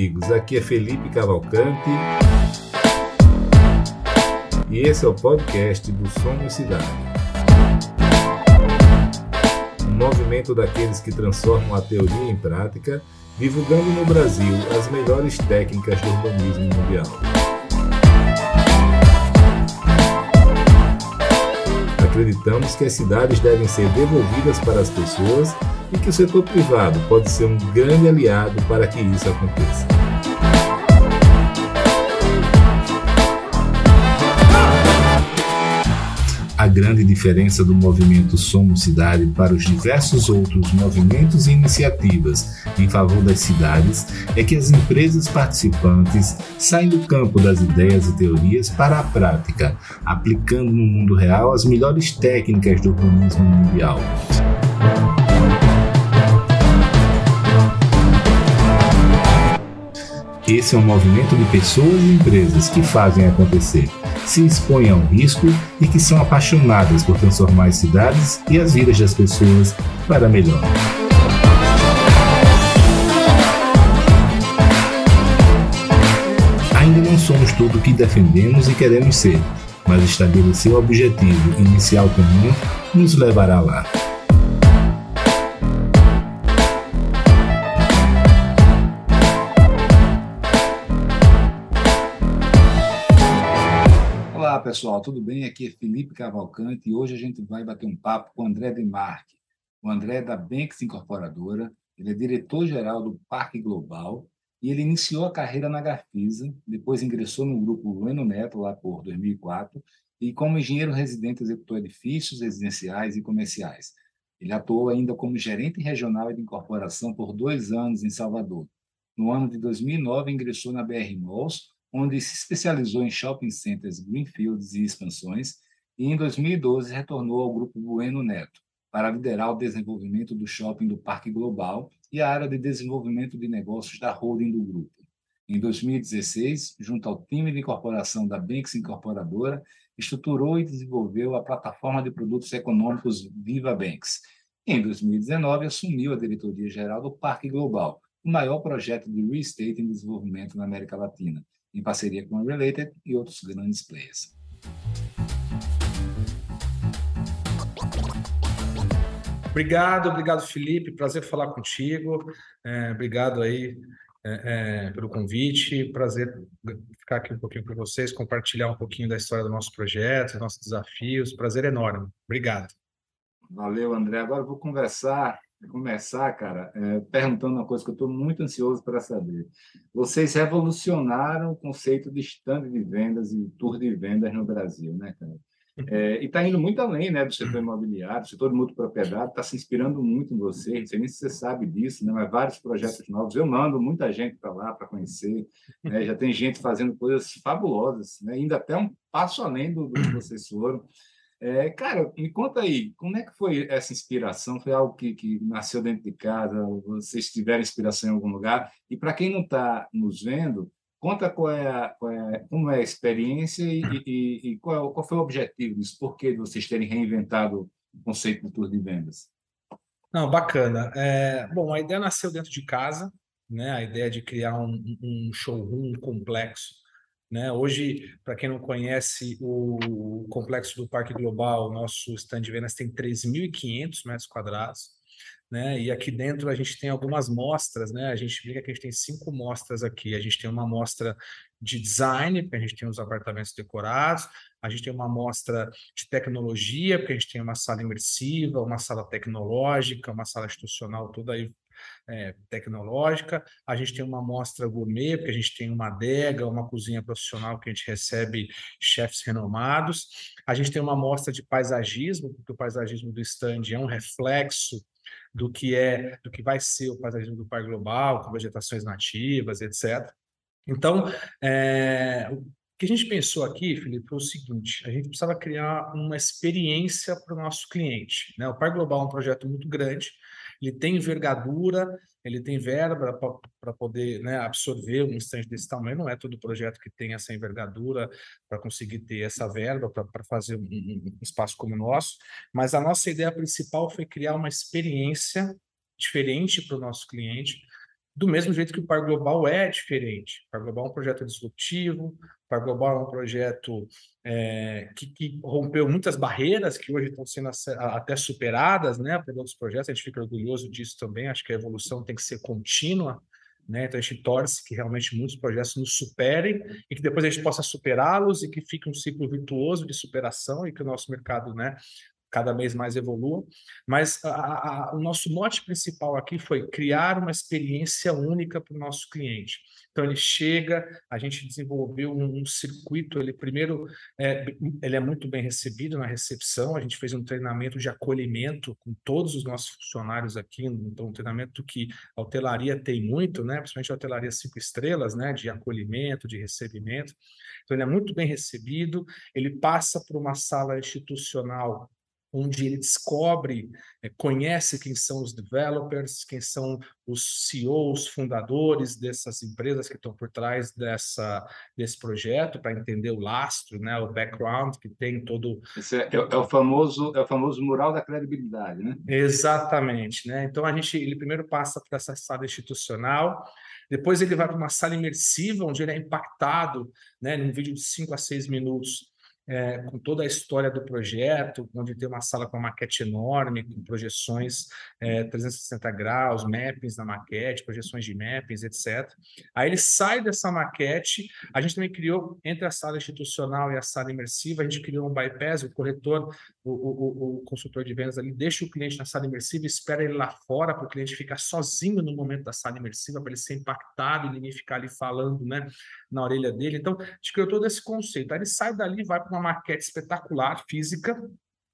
amigos, aqui é Felipe Cavalcante e esse é o podcast do Somos Cidade. Um movimento daqueles que transformam a teoria em prática, divulgando no Brasil as melhores técnicas do urbanismo mundial. Acreditamos que as cidades devem ser devolvidas para as pessoas e que o setor privado pode ser um grande aliado para que isso aconteça. A grande diferença do movimento Somos Cidade para os diversos outros movimentos e iniciativas em favor das cidades é que as empresas participantes saem do campo das ideias e teorias para a prática, aplicando no mundo real as melhores técnicas do urbanismo mundial. Esse é um movimento de pessoas e empresas que fazem acontecer, se expõem ao risco e que são apaixonadas por transformar as cidades e as vidas das pessoas para melhor. Ainda não somos tudo o que defendemos e queremos ser, mas estabelecer o objetivo inicial comum nos levará lá. Pessoal, tudo bem? Aqui é Felipe Cavalcante e hoje a gente vai bater um papo com o André Demarque. O André é da Banks Incorporadora, ele é diretor-geral do Parque Global e ele iniciou a carreira na Gafisa, depois ingressou no grupo Bueno Neto lá por 2004 e como engenheiro residente executou edifícios residenciais e comerciais. Ele atuou ainda como gerente regional de incorporação por dois anos em Salvador. No ano de 2009, ingressou na BR Malls, onde se especializou em shopping centers, greenfields e expansões, e em 2012 retornou ao grupo Bueno Neto para liderar o desenvolvimento do shopping do Parque Global e a área de desenvolvimento de negócios da holding do grupo. Em 2016, junto ao time de incorporação da Banks Incorporadora, estruturou e desenvolveu a plataforma de produtos econômicos Viva Banks. Em 2019, assumiu a diretoria geral do Parque Global, o maior projeto de real estate em desenvolvimento na América Latina, em parceria com a Related e outros grandes players. Obrigado, obrigado Felipe, prazer falar contigo. É, obrigado aí é, é, pelo convite, prazer ficar aqui um pouquinho com vocês, compartilhar um pouquinho da história do nosso projeto, dos nossos desafios. Prazer enorme. Obrigado. Valeu, André. Agora eu vou conversar começar, cara, é, perguntando uma coisa que eu estou muito ansioso para saber. Vocês revolucionaram o conceito de stand de vendas e tour de vendas no Brasil, né, cara? É, e está indo muito além né, do setor imobiliário, o setor de multipropriedade está se inspirando muito em vocês, não sei nem se você sabe disso, né, mas vários projetos novos. Eu mando muita gente para lá para conhecer, né, já tem gente fazendo coisas fabulosas, né, ainda até um passo além do, do que vocês foram. É, cara, me conta aí, como é que foi essa inspiração? Foi algo que, que nasceu dentro de casa? Vocês tiveram inspiração em algum lugar? E para quem não está nos vendo, conta qual é, a, qual é, como é a experiência e, e, e qual, qual, foi o objetivo disso? Por que vocês terem reinventado o conceito de tour de vendas? Não, bacana. É, bom, a ideia nasceu dentro de casa, né? A ideia de criar um, um showroom complexo né? Hoje, para quem não conhece o complexo do Parque Global, nosso stand de vendas tem 3.500 metros quadrados. Né? E aqui dentro a gente tem algumas mostras, né? A gente brinca que a gente tem cinco mostras aqui. A gente tem uma mostra de design, porque a gente tem os apartamentos decorados, a gente tem uma mostra de tecnologia, porque a gente tem uma sala imersiva, uma sala tecnológica, uma sala institucional toda aí é, tecnológica, a gente tem uma amostra gourmet, porque a gente tem uma adega, uma cozinha profissional que a gente recebe chefes renomados, a gente tem uma amostra de paisagismo, porque o paisagismo do stand é um reflexo do que é, do que vai ser o paisagismo do Parque Global, com vegetações nativas, etc. Então, é, o que a gente pensou aqui, Felipe, foi o seguinte: a gente precisava criar uma experiência para o nosso cliente. Né? O Parque Global é um projeto muito grande, ele tem envergadura, ele tem verba para poder né, absorver um instante desse tamanho. Não é todo projeto que tem essa envergadura para conseguir ter essa verba para fazer um, um, espaço como o nosso, mas a nossa ideia principal foi criar uma experiência diferente para o nosso cliente, Do mesmo jeito que o Par Global é diferente. O Par Global é um projeto disruptivo, o Par Global é um projeto é, que, que, rompeu muitas barreiras que hoje estão sendo até superadas né, por outros projetos. A gente fica orgulhoso disso também. Acho que a evolução tem que ser contínua. Né? Então a gente torce que realmente muitos projetos nos superem e que depois a gente possa superá-los e que fique um ciclo virtuoso de superação e que o nosso mercado né, cada vez mais evolua. Mas a, a, o nosso mote principal aqui foi criar uma experiência única para o nosso cliente. Então ele chega, a gente desenvolveu um, um circuito. Ele primeiro é, ele é muito bem recebido na recepção. A gente fez um treinamento de acolhimento com todos os nossos funcionários aqui. Então um treinamento que a hotelaria tem muito, né? Principalmente a hotelaria cinco estrelas, né? De acolhimento, de recebimento. Então ele é muito bem recebido. Ele passa por uma sala institucional onde ele descobre, é, conhece quem são os developers, quem são os CEOs, fundadores dessas empresas que estão por trás dessa, desse projeto, para entender o lastro, né, o background que tem todo. É, é, é, o famoso é o famoso mural da credibilidade, né? Exatamente, né? Então a gente ele primeiro passa por essa sala institucional. Depois ele vai para uma sala imersiva, onde ele é impactado, né, num vídeo de 5 a 6 minutos, é, com toda a história do projeto, onde tem uma sala com uma maquete enorme, com projeções é, 360 graus, mappings na maquete, projeções de mappings, etc. Aí ele sai dessa maquete, a gente também criou, entre a sala institucional e a sala imersiva, a gente criou um bypass, o corretor, o, o, o consultor de vendas ali, deixa o cliente na sala imersiva, espera ele lá fora para o cliente ficar sozinho no momento da sala imersiva, para ele ser impactado e ninguém ficar ali falando né, na orelha dele. Então, a gente criou todo esse conceito. Aí ele sai dali, vai para uma maquete espetacular, física,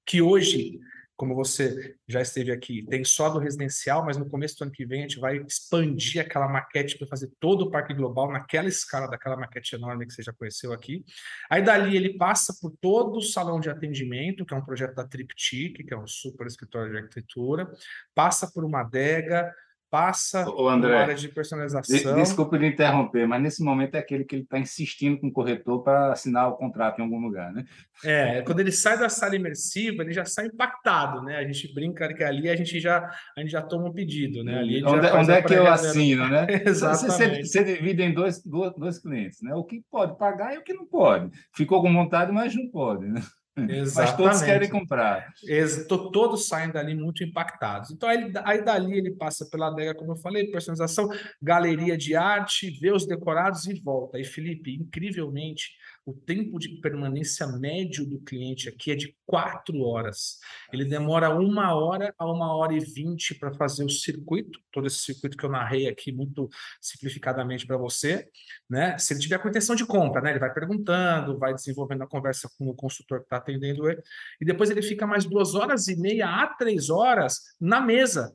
que hoje, como você já esteve aqui, tem só do residencial, mas no começo do ano que vem a gente vai expandir aquela maquete para fazer todo o parque global naquela escala daquela maquete enorme que você já conheceu aqui. Aí dali ele passa por todo o salão de atendimento, que é um projeto da Triptych, que é um super escritório de arquitetura, passa por uma adega, passa o André, área de personalização. Desculpa de interromper, mas nesse momento é aquele que ele está insistindo com o corretor para assinar o contrato em algum lugar, né? É, quando ele sai da sala imersiva, ele já sai impactado, né? A gente brinca que ali a gente já a gente já toma um pedido, né? Ali onde, onde é que eu assino, né? Exatamente. Você, você, divide em dois, dois, dois clientes, né? O que pode pagar e o que não pode. Ficou com vontade, mas não pode, né? Exatamente. Mas todos querem comprar. Todos saem dali muito impactados. Então, aí, aí dali ele passa pela adega, como eu falei, personalização, galeria de arte, vê os decorados e volta. E, Felipe, incrivelmente, o tempo de permanência médio do cliente aqui é de quatro horas. Ele demora uma hora a uma hora e vinte para fazer o circuito, todo esse circuito que eu narrei aqui muito simplificadamente para você, né? Se ele tiver com intenção de compra, né? Ele vai perguntando, vai desenvolvendo a conversa com o consultor que está atendendo ele, e depois ele fica mais duas horas e meia a três horas na mesa,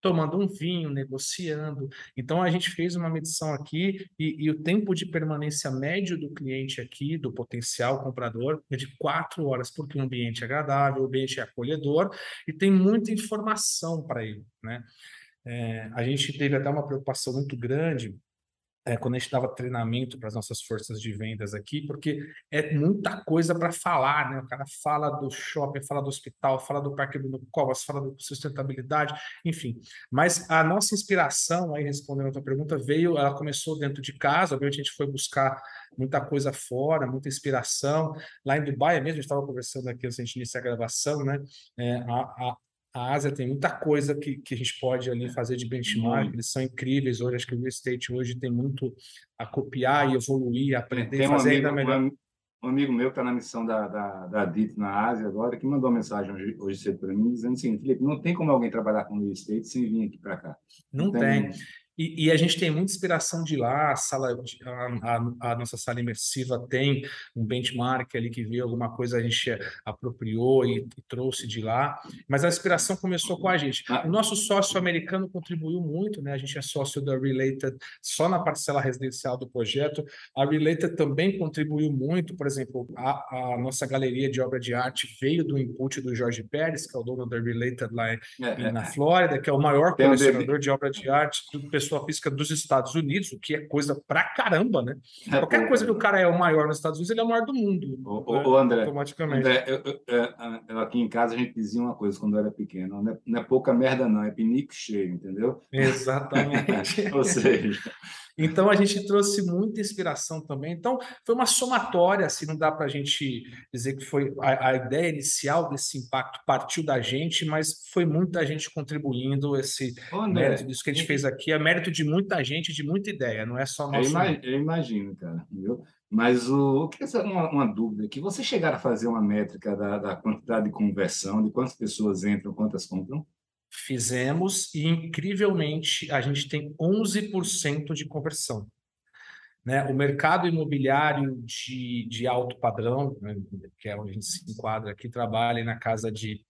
tomando um vinho, negociando. Então, a gente fez uma medição aqui e, e, o tempo de permanência médio do cliente aqui, do potencial comprador, é de quatro horas, porque o ambiente é agradável, o ambiente é acolhedor e tem muita informação para ele. Né? É, a gente teve até uma preocupação muito grande é, quando a gente dava treinamento para as nossas forças de vendas aqui, porque é muita coisa para falar, né? O cara fala do shopping, fala do hospital, fala do Parque do Covas, fala da sustentabilidade, enfim. Mas a nossa inspiração, aí respondendo a tua pergunta, veio, ela começou dentro de casa, obviamente a gente foi buscar muita coisa fora, muita inspiração. Lá em Dubai mesmo, a gente estava conversando aqui antes de iniciar a gravação, né? É, a, a, a Ásia tem muita coisa que, que a gente pode ali fazer de benchmark, eles são incríveis hoje, acho que o real estate hoje tem muito a copiar e evoluir, aprender e fazer amigo, ainda melhor. Um amigo meu que está na missão da, da, da DIT na Ásia agora, que mandou uma mensagem hoje, hoje cedo para mim, dizendo assim, Felipe, não tem como alguém trabalhar com real estate sem vir aqui para cá. Não, não tem. tem. E, e, a gente tem muita inspiração de lá, a, sala, a, a, a, nossa sala imersiva tem um benchmark ali que viu alguma coisa, a gente apropriou e, e, trouxe de lá, mas a inspiração começou com a gente. Ah. O nosso sócio americano contribuiu muito, né? A gente é sócio da Related só na parcela residencial do projeto. A Related também contribuiu muito, por exemplo, a, nossa galeria de obra de arte veio do input do Jorge Pérez, que é o dono da Related lá é, na é. Flórida, que é o maior colecionador de obra de arte do pessoal pessoa física dos Estados Unidos, o que é coisa pra caramba, né? É, Qualquer coisa que o cara é o maior nos Estados Unidos, ele é o maior do mundo. Ô, né? ô André, automaticamente. André, eu, eu, eu, aqui em casa a gente dizia uma coisa quando eu era pequeno: não é, não é pouca merda, não, é pinico cheio, entendeu? Exatamente. Ou seja. Então a gente trouxe muita inspiração também. Então foi uma somatória, assim, não dá para a gente dizer que foi a, a, ideia inicial desse impacto partiu da gente, mas foi muita gente contribuindo esse André, mérito disso que a gente fez aqui, é mérito de muita gente, de muita ideia, não é só nosso. Eu imagino, eu imagino cara, viu? Mas o, o que é uma, uma dúvida aqui? Você chegaram a fazer uma métrica da, da quantidade de conversão, de quantas pessoas entram, quantas compram? Fizemos e, incrivelmente, a gente tem 11% de conversão. Né? O mercado imobiliário de, de alto padrão, né, que é onde a gente se enquadra aqui, trabalha na casa de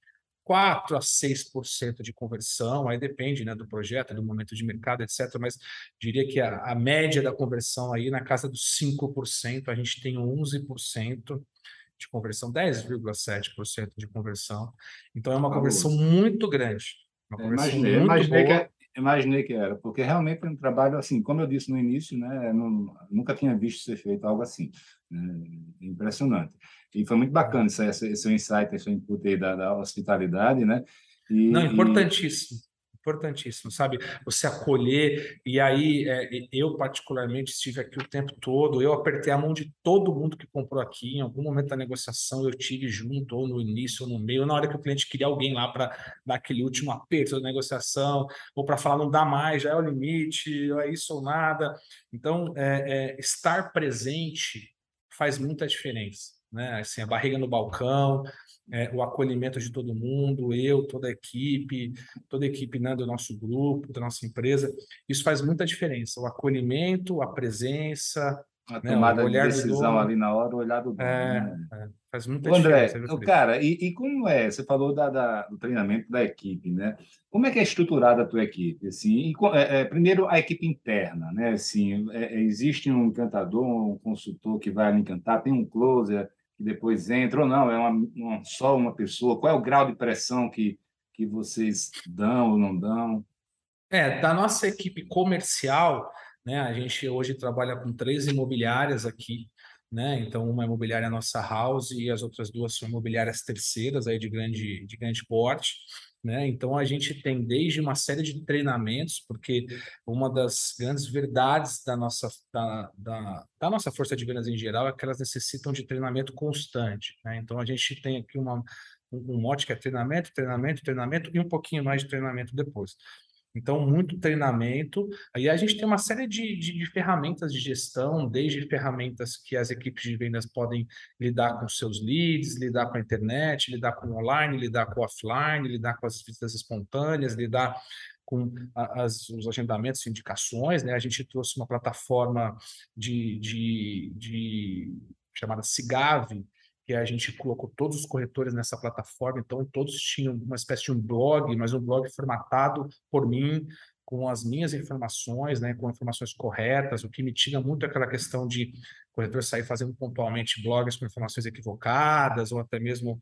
4 a 6% de conversão, aí depende né, do projeto, do momento de mercado, etc. Mas diria que a, a média da conversão aí na casa dos 5%, a gente tem 11% de conversão, 10,7% de conversão. Então é uma conversão muito grande. Imaginei, imaginei que, imaginei que era, porque realmente é um trabalho assim, como eu disse no início, né, não, nunca tinha visto ser feito algo assim. Né, impressionante. E foi muito bacana esse, esse, esse insight, esse input aí da, da hospitalidade, né? E, não, importantíssimo importantíssimo, sabe? Você acolher. E aí, é, eu particularmente estive aqui o tempo todo, eu apertei a mão de todo mundo que comprou aqui. Em algum momento da negociação, eu tive junto, ou no início, ou no meio, na hora que o cliente queria alguém lá para dar aquele último aperto da negociação, ou para falar não dá mais, já é o limite, é isso ou nada. Então, é, é, estar presente faz muita diferença. Né? Assim, a barriga no balcão, é, o acolhimento de todo mundo, eu, toda a equipe, toda a equipe né, do nosso grupo, da nossa empresa. Isso faz muita diferença. O acolhimento, a presença, a né, tomada de decisão ali na hora, o olhar do dono. É, né? é, faz muita André, diferença. André, cara, e, e, como é? Você falou da, da, do treinamento da equipe, né? Como é que é estruturada a tua equipe? Assim, e, é, é, primeiro, a equipe interna, né? Assim, é, é, existe um encantador, um consultor que vai encantar, tem um closer, que depois entra, ou não, é uma, uma, só uma pessoa? Qual é o grau de pressão que, que vocês dão ou não dão? É, da nossa equipe comercial, né, a gente hoje trabalha com três imobiliárias aqui, né? Então, uma imobiliária é nossa house e as outras duas são imobiliárias terceiras aí de grande, de grande porte. Né? Então, a gente tem desde uma série de treinamentos, porque uma das grandes verdades da nossa, da, da, da nossa força de vendas em geral é que elas necessitam de treinamento constante. Né? Então, a gente tem aqui uma, um mote que é treinamento, treinamento, treinamento e um pouquinho mais de treinamento depois. Então, muito treinamento. Aí a gente tem uma série de, de, de, ferramentas de gestão, desde ferramentas que as equipes de vendas podem lidar com seus leads, lidar com a internet, lidar com o online, lidar com o offline, lidar com as visitas espontâneas, lidar com as, os agendamentos e indicações. Né? A gente trouxe uma plataforma de, de, chamada Cigave, que a gente colocou todos os corretores nessa plataforma, então todos tinham uma espécie de um blog, mas um blog formatado por mim, com as minhas informações, né, com informações corretas, o que mitiga muito aquela questão de corretor sair fazendo pontualmente blogs com informações equivocadas, ou até mesmo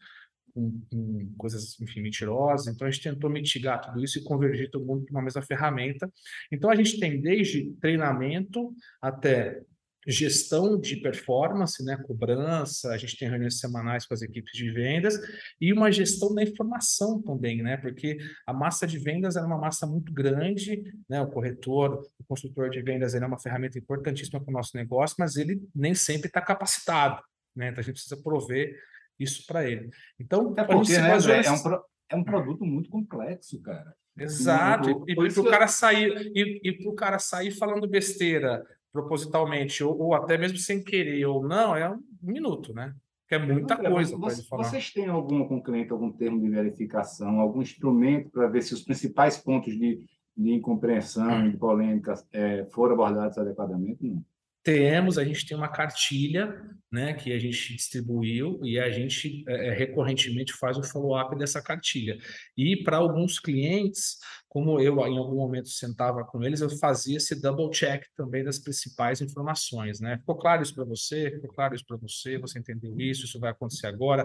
com, com coisas, enfim, mentirosas. Então, a gente tentou mitigar tudo isso e convergir todo mundo para uma mesma ferramenta. Então, a gente tem desde treinamento até gestão de performance, né, cobrança, a gente tem reuniões semanais com as equipes de vendas e uma gestão da informação também, né, porque a massa de vendas é uma massa muito grande, né, o corretor, o consultor de vendas ele é uma ferramenta importantíssima para o nosso negócio, mas ele nem sempre está capacitado, né, então a gente precisa prover isso para ele. Então, é porque, né, é, um pro, é um produto muito complexo, cara. Exato, e, e para o cara sair e, e para o cara sair falando besteira propositalmente, ou, ou, até mesmo sem querer ou não, é um minuto, né? Que é muita coisa para ele falar. Vocês têm algum com o cliente, algum termo de verificação, algum instrumento para ver se os principais pontos de, de incompreensão, de polêmica é, foram abordados adequadamente? Não. Temos, a gente tem uma cartilha né, que a gente distribuiu e a gente é, é recorrentemente faz o follow-up dessa cartilha. E para alguns clientes, como eu em algum momento sentava com eles, eu fazia esse double check também das principais informações, né? Ficou claro isso para você? Ficou claro isso para você? Você entendeu isso? Isso vai acontecer agora?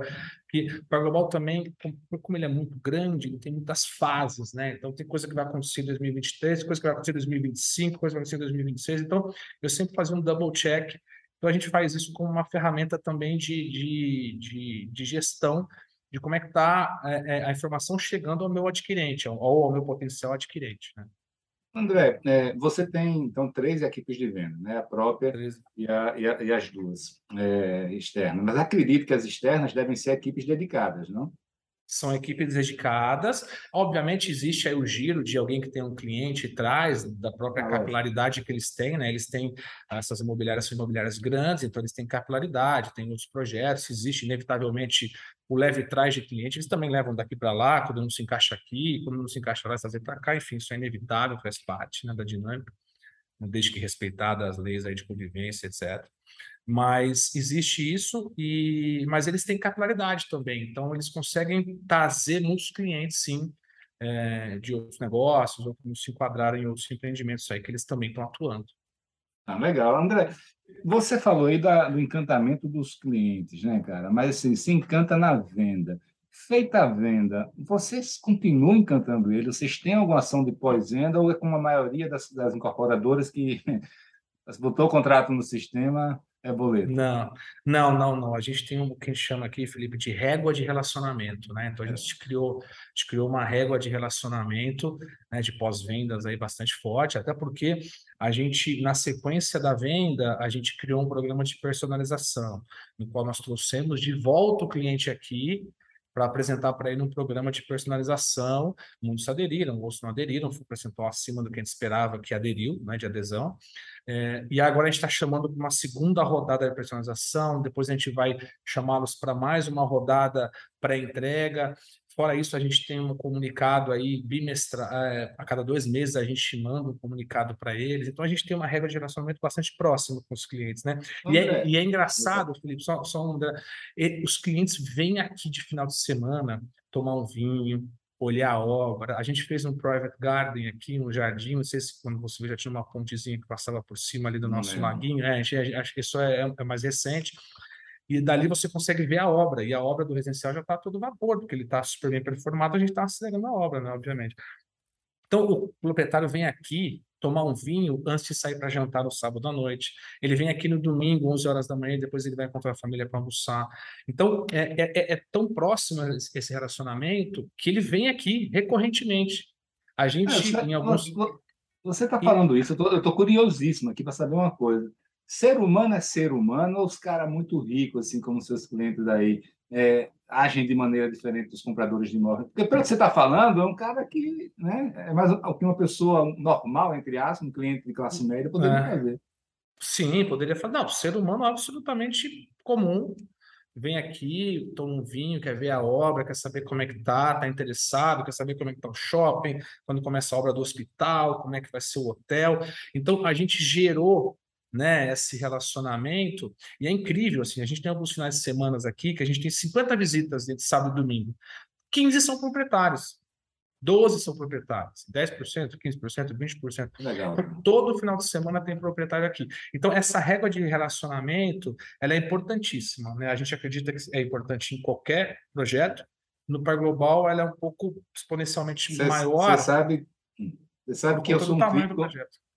Que o Global também, como ele é muito grande, ele tem muitas fases, né? Então tem coisa que vai acontecer em 2023, coisa que vai acontecer em 2025, coisa que vai acontecer em 2026. Então eu sempre fazia um double check. Então a gente faz isso como uma ferramenta também de, de, de, de gestão de como é que está é, é, a informação chegando ao meu adquirente, ou ao meu potencial adquirente. Né? André, é, você tem então três equipes de venda, né? a própria e, a, e, a, e, as duas é, externas. Mas acredito que as externas devem ser equipes dedicadas, não? São equipes dedicadas. Obviamente, existe aí o giro de alguém que tem um cliente e traz, da própria ah, capilaridade que eles têm, né? Eles têm essas imobiliárias, são imobiliárias grandes, então eles têm capilaridade, tem outros projetos, existe inevitavelmente o leve trás de cliente, eles também levam daqui para lá, quando não se encaixa aqui, quando não se encaixa lá, trazer para cá, enfim, isso é inevitável, faz parte né, da dinâmica, desde que respeitadas as leis aí de convivência, etc. Mas existe isso, e mas eles têm capilaridade também, então eles conseguem trazer muitos clientes, sim, é, de outros negócios, ou como se enquadrarem em outros empreendimentos aí que eles também estão atuando. Ah, legal. André, você falou aí da, do encantamento dos clientes, né, cara? Mas assim, se encanta na venda. Feita a venda, vocês continuam encantando eles? Vocês têm alguma ação de pós-venda ou é como a maioria das, das incorporadoras que botou o contrato no sistema, é boleto. Não, não, não, não. A gente tem um que a gente chama aqui, Felipe, de régua de relacionamento, né? Então a gente criou, a gente criou uma régua de relacionamento, né, de pós-vendas aí bastante forte, até porque a gente, na sequência da venda, a gente criou um programa de personalização, no qual nós trouxemos de volta o cliente aqui para apresentar para ele um programa de personalização. Muitos aderiram, outros não aderiram, foi um percentual acima do que a gente esperava que aderiu, né, de adesão. É, e agora a gente está chamando para uma segunda rodada de personalização, depois a gente vai chamá-los para mais uma rodada pré-entrega. Fora isso, a gente tem um comunicado aí bimestral, é, a cada dois meses a gente manda um comunicado para eles. Então a gente tem uma regra de relacionamento bastante próximo com os clientes, né? E é, e é, engraçado, Felipe, só, só um, os clientes vêm aqui de final de semana tomar um vinho, olhar a obra. A gente fez um private garden aqui, um jardim, não sei se quando você já tinha uma pontezinha que passava por cima ali do nosso laguinho, é, acho que isso é, é, mais recente. E dali você consegue ver a obra, e a obra do residencial já está todo vapor, porque ele está super bem performado, a gente está acelerando a obra, né, obviamente. Então, o proprietário vem aqui tomar um vinho antes de sair para jantar no sábado à noite. Ele vem aqui no domingo, 11 horas da manhã, depois ele vai encontrar a família para almoçar. Então, é, é, é, é tão próximo esse relacionamento que ele vem aqui recorrentemente. A gente, é, você, em alguns. Você está falando e... isso, eu estou curiosíssimo aqui para saber uma coisa. Ser humano é ser humano ou os caras muito ricos, assim como seus clientes aí, é, agem de maneira diferente dos compradores de imóveis? Porque, pelo que você está falando, é um cara que né, é mais o que uma pessoa normal, entre aspas, um cliente de classe média, poderia é. fazer. Sim, poderia fazer. Não, ser humano é absolutamente comum. Vem aqui, toma um vinho, quer ver a obra, quer saber como é que tá, tá interessado, quer saber como é que tá o shopping, quando começa a obra do hospital, como é que vai ser o hotel. Então, a gente gerou né, esse relacionamento, e é incrível, assim, a gente tem alguns finais de semana aqui que a gente tem 50 visitas de sábado e domingo, 15 são proprietários, 12 são proprietários, 10%, 15%, 20%. Legal. Todo final de semana tem proprietário aqui. Então, essa régua de relacionamento, ela é importantíssima, né? A gente acredita que é importante em qualquer projeto, no Par Global ela é um pouco exponencialmente cê, maior. Você sabe, você sabe que eu sou um crítico,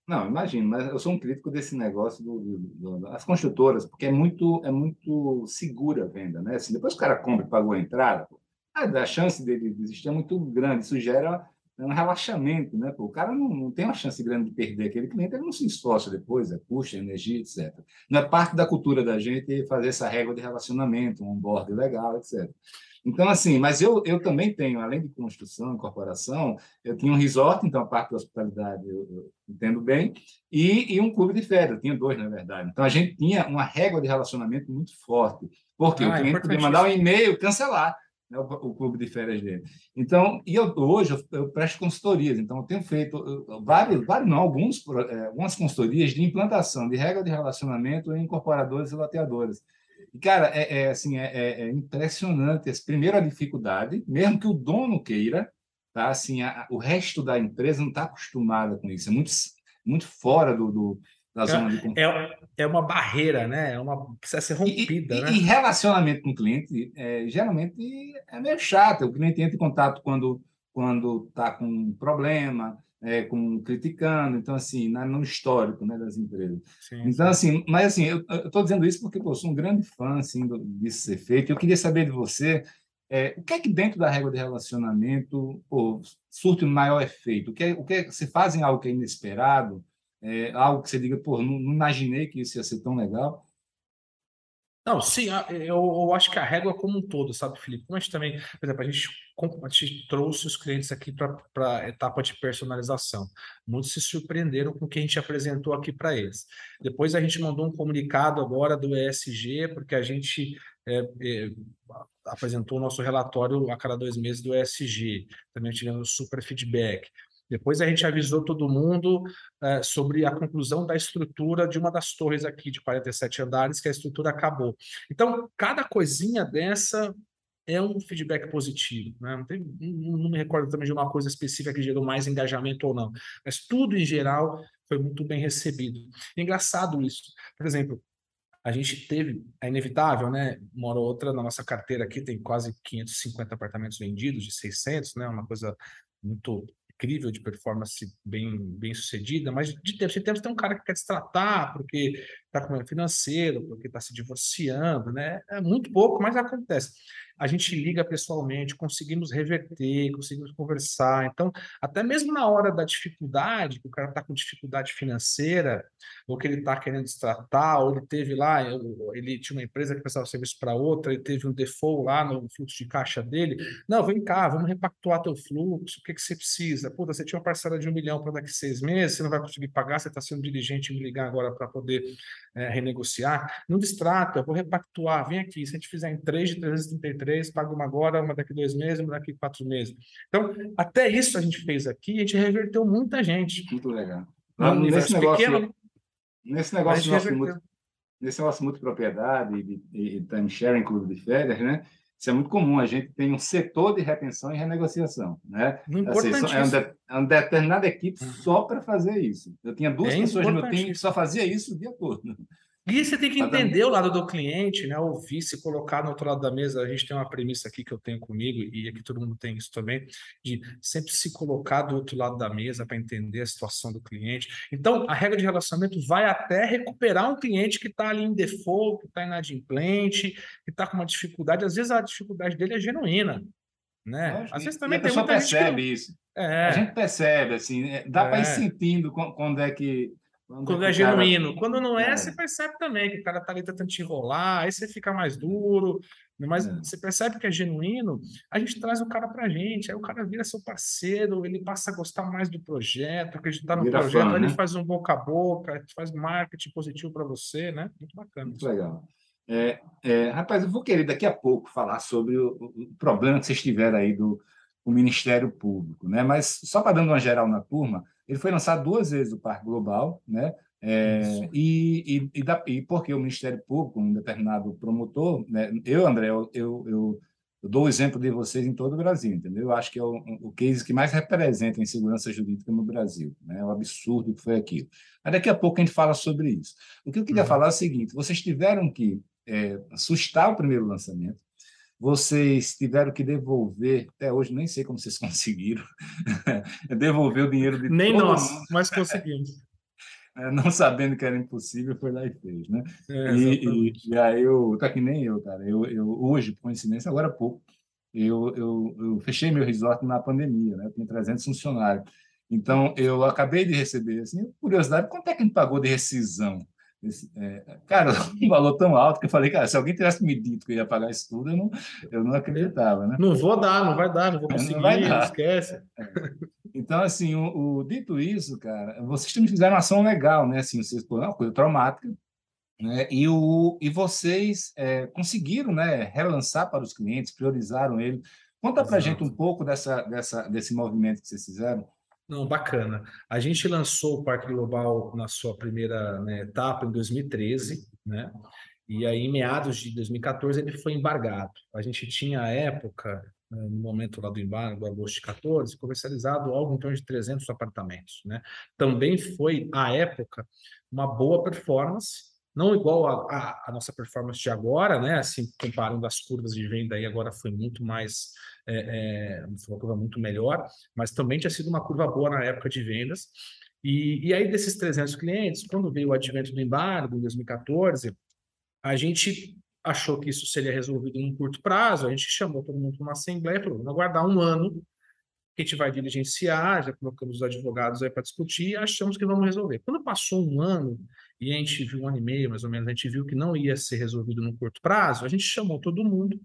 não, imagino, mas eu sou um crítico desse negócio do, do, do, das construtoras, porque é muito, é muito segura a venda, né? Assim, depois o cara compra e pagou a entrada, pô, a chance dele desistir é muito grande. Isso gera um relaxamento, né? Pô, o cara não, não, tem uma chance grande de perder aquele cliente, ele não se esforça depois, é custo, energia, etc. Não é parte da cultura da gente fazer essa régua de relacionamento, um board legal, etc. Então, assim, mas eu, eu também tenho, além de construção, incorporação, eu tinha um resort, então a parte da hospitalidade eu, eu entendo bem, e, e, um clube de férias, eu tinha dois, na verdade. Então, a gente tinha uma régua de relacionamento muito forte, porque ah, o é cliente é podia mandar um e-mail, cancelar né, o, o, clube de férias dele. Então, e eu, hoje eu, eu presto consultorias, então eu tenho feito vários, vários não, alguns, é, algumas consultorias de implantação de regra de relacionamento em incorporadores e loteadores. E, cara, é, é assim, é, é, é impressionante. Primeiro, a dificuldade, mesmo que o dono queira, tá? Assim, a, o resto da empresa não está acostumada com isso, é muito, muito fora do, do da é, zona de conforto. É, é uma barreira, né? É uma, precisa ser rompida, e, né? E relacionamento com o cliente, é, geralmente é meio chato. O cliente entra em contato quando quando está com um problema, é, com criticando, então assim, no histórico, né, das empresas. Sim, então assim, mas assim, eu estou dizendo isso porque pô, eu sou um grande fã assim do, disso ser feito. Eu queria saber de você é, o que é que dentro da regra de relacionamento pô, surte o maior efeito? O que, é, o que é, você fazem algo que é inesperado, é, algo que você diga, pô, não, não imaginei que isso ia ser tão legal. Não, sim, eu, eu, acho que a régua como um todo, sabe, Felipe? Gente também, por exemplo, a gente, a gente trouxe os clientes aqui para a etapa de personalização. Muitos se surpreenderam com o que a gente apresentou aqui para eles. Depois a gente mandou um comunicado agora do ESG, porque a gente é, é, apresentou o nosso relatório a cada dois meses do ESG. Também tivemos super feedback. Depois a gente avisou todo mundo é, sobre a conclusão da estrutura de uma das torres aqui de 47 andares, que a estrutura acabou. Então, cada coisinha dessa é um feedback positivo. Né? Não, tem, não, me recordo também de uma coisa específica que gerou mais engajamento ou não, mas tudo em geral foi muito bem recebido. É engraçado isso. Por exemplo, a gente teve, é inevitável, né? Uma hora ou outra na nossa carteira aqui tem quase 550 apartamentos vendidos, de 600, né? Uma coisa muito incrível de performance bem, bem sucedida, mas de tempos em tempos tem um cara que quer se tratar porque está com problema financeiro, porque está se divorciando, né? É muito pouco, mas acontece a gente liga pessoalmente, conseguimos reverter, conseguimos conversar. Então, até mesmo na hora da dificuldade, que o cara está com dificuldade financeira, ou que ele está querendo se tratar, ou ele teve lá, ele tinha uma empresa que prestava serviço para outra, ele teve um default lá no fluxo de caixa dele. Não, vem cá, vamos repactuar teu fluxo, o que, que você precisa? Puta, você tinha uma parcela de um milhão para daqui seis meses, você não vai conseguir pagar, você está sendo diligente em me ligar agora para poder é, renegociar. Não distrata, vou repactuar, vem aqui, se a gente fizer em 3 de 333, três, paga uma agora, uma daqui dois meses, uma daqui quatro meses. Então, até isso a gente fez aqui, a gente reverteu muita gente. Muito legal. Não, nesse negócio, pequeno, nesse negócio nesse negócio muito propriedade e, e, e time sharing clube de férias, né? Isso é muito comum. A gente tem um setor de retenção e renegociação, né? Assim, é, um de, é uma determinada equipe só para fazer isso. Eu tinha duas é pessoas no meu time que só fazia isso o dia todo. E você tem que entender o lado do cliente, né? Ouvir, se colocar no outro lado da mesa. A gente tem uma premissa aqui que eu tenho comigo, e aqui todo mundo tem isso também, de sempre se colocar do outro lado da mesa para entender a situação do cliente. Então, a regra de relacionamento vai até recuperar um cliente que está ali em default, que está inadimplente, que está com uma dificuldade. Às vezes a dificuldade dele é genuína. Né? Às vezes também a pessoa percebe não... isso. É. A gente percebe, assim, é, dá é. para ir sentindo quando é que quando, quando é genuíno. Cara... Quando não é, é, você percebe também que o cara tá ali tentando te enrolar, aí você fica mais duro. Mas é. você percebe que é genuíno, a gente traz o cara pra gente, aí o cara vira seu parceiro, ele passa a gostar mais do projeto, acreditar no vira projeto, fã, ele né? faz um boca a boca, faz marketing positivo para você, né? Muito bacana. Muito legal. É, é, rapaz, eu vou querer daqui a pouco falar sobre o, o problema que vocês tiveram aí do o Ministério Público, né? Mas só para dando uma geral na turma, ele foi lançado duas vezes o Parque Global, né? É, e, e, e, da, e, porque o Ministério Público, um determinado promotor, né? eu, André, eu, eu, eu, dou o exemplo de vocês em todo o Brasil, entendeu? Eu acho que é o, o case que mais representa em segurança jurídica no Brasil, né? O absurdo que foi aquilo. Mas daqui a pouco a gente fala sobre isso. O que eu queria uhum. falar é o seguinte: vocês tiveram que é, sustar o primeiro lançamento, vocês tiveram que devolver, até hoje nem sei como vocês conseguiram, devolver o dinheiro de Nem nós, mundo. mas conseguimos. É, não sabendo que era impossível, foi lá e fez, né? É, e, e, e, aí eu, tá que nem eu, cara, eu, eu hoje, por coincidência, agora há pouco, eu, eu, eu fechei meu resort na pandemia, né? Eu tinha 300 funcionários. Então, eu acabei de receber, assim, curiosidade, quanto é que a gente pagou de rescisão? É, cara, um valor tão alto que eu falei, cara, se alguém tivesse me dito que eu ia pagar isso tudo, eu não, eu não acreditava, né? Não vou dar, não vai dar, não vou conseguir, não vai dar. esquece. É. Então, assim, o, o, dito isso, cara, vocês também fizeram uma ação legal, né? Assim, vocês foram uma coisa traumática, né? E, o, e vocês é, conseguiram, né, relançar para os clientes, priorizaram ele. Conta para gente um pouco dessa, dessa, desse movimento que vocês fizeram. Não, bacana. A gente lançou o Parque Global na sua primeira né, etapa em 2013, né? E aí, em meados de 2014, ele foi embargado. A gente tinha, à época, no momento lá do embargo, agosto de 14, comercializado algo em torno de 300 apartamentos. Né? Também foi, à época, uma boa performance, não igual a, a, a, nossa performance de agora, né? Assim, comparando as curvas de venda aí, agora foi muito mais, é, é, foi uma curva muito melhor, mas também tinha sido uma curva boa na época de vendas. E, e aí, desses 300 clientes, quando veio o advento do embargo, em 2014, a gente achou que isso seria resolvido em um curto prazo, a gente chamou todo mundo para uma assembleia e falou, vamos aguardar um ano, que a gente vai diligenciar, já colocamos os advogados aí para discutir achamos que vamos resolver. Quando passou um ano e a gente viu um ano e meio, mais ou menos, a gente viu que não ia ser resolvido no curto prazo, a gente chamou todo mundo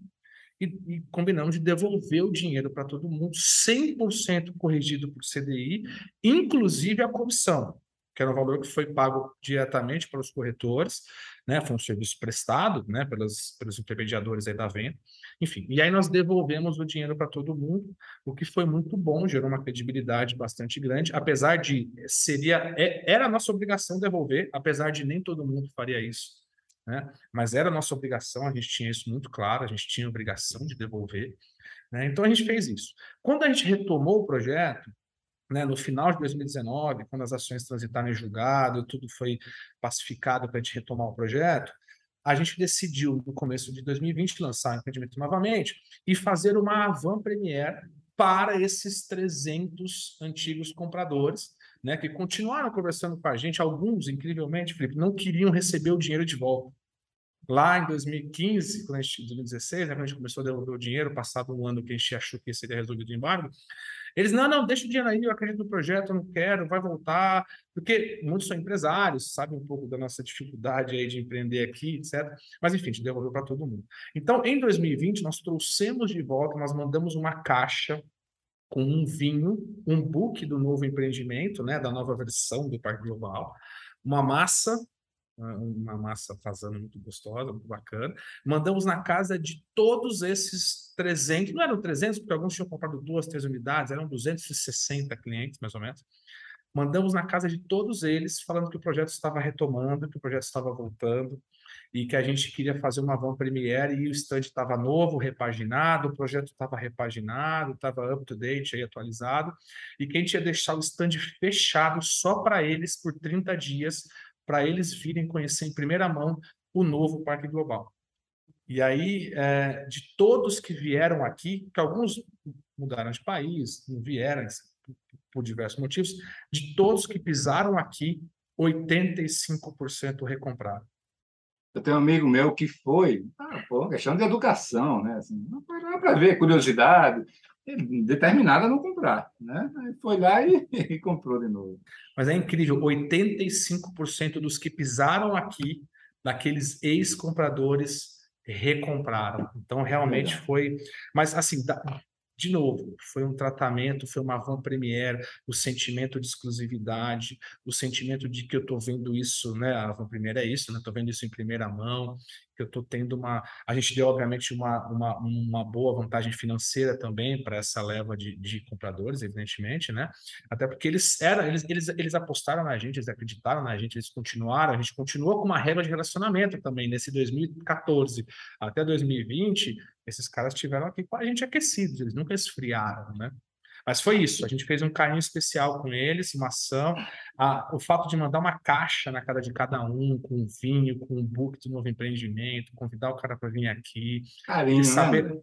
e, e combinamos de devolver o dinheiro para todo mundo, 100% corrigido por CDI, inclusive a comissão que era um valor que foi pago diretamente para os corretores, né? Foi um serviço prestado, né? Pelos, pelos intermediadores aí da venda. Enfim, e aí nós devolvemos o dinheiro para todo mundo, o que foi muito bom, gerou uma credibilidade bastante grande, apesar de seria é, era nossa obrigação devolver, apesar de nem todo mundo faria isso, né? Mas era nossa obrigação, a gente tinha isso muito claro, a gente tinha obrigação de devolver. Né? Então a gente fez isso. Quando a gente retomou o projeto, né, no final de 2019, quando as ações transitaram em julgado, tudo foi pacificado para a gente retomar o projeto, a gente decidiu, no começo de 2020, lançar o empreendimento novamente e fazer uma Avan Premier para esses 300 antigos compradores, né, que continuaram conversando com a gente, alguns, incrivelmente, Felipe, não queriam receber o dinheiro de volta. Lá em 2015, quando a gente, 2016, né, quando a gente começou a devolver o dinheiro, passado um ano que a gente achou que seria resolvido o embargo, eles, não, não, deixa o dinheiro aí, eu acredito no projeto, eu não quero, vai voltar, porque muitos são empresários, sabem um pouco da nossa dificuldade aí de empreender aqui, etc. Mas, enfim, devolveu para todo mundo. Então, em 2020, nós trouxemos de volta, nós mandamos uma caixa com um vinho, um book do novo empreendimento, né, da nova versão do Parque Global, uma massa uma massa fazendo muito gostosa, muito bacana. Mandamos na casa de todos esses 300, não eram 300, porque alguns tinham comprado duas, três unidades, eram 260 clientes, mais ou menos. Mandamos na casa de todos eles, falando que o projeto estava retomando, que o projeto estava voltando, e que a gente queria fazer uma van premiere e o stand estava novo, repaginado, o projeto estava repaginado, estava up to date, atualizado, e que a gente ia deixar o stand fechado só para eles por 30 dias, para eles virem conhecer em primeira mão o novo Parque Global. E aí, é, de todos que vieram aqui, que alguns mudaram de país, não vieram por diversos motivos, de todos que pisaram aqui, 85% recompraram. Eu tenho um amigo meu que foi, ah, pô, questão de educação, né? Assim, não para ver, curiosidade determinada a não comprar, né? Aí foi lá e, e, comprou de novo. Mas é incrível, 85% dos que pisaram aqui, daqueles ex-compradores, recompraram. Então realmente foi, mas assim, de novo, foi um tratamento, foi uma van premiere, o sentimento de exclusividade, o sentimento de que eu estou vendo isso, né? A van premiere é isso, né? Estou vendo isso em primeira mão, eu estou tendo uma. A gente deu, obviamente, uma, uma, uma boa vantagem financeira também para essa leva de, de compradores, evidentemente, né? Até porque eles eram, eles, eles, eles apostaram na gente, eles acreditaram na gente, eles continuaram, a gente continuou com uma regra de relacionamento também, nesse 2014 até 2020, esses caras tiveram aqui com a gente aquecidos, eles nunca esfriaram, né? Mas foi isso, a gente fez um carinho especial com eles, uma ação. o fato de mandar uma caixa na casa de cada um, com vinho, com um book do novo empreendimento, convidar o cara para vir aqui. Carinho, né? saber. Né?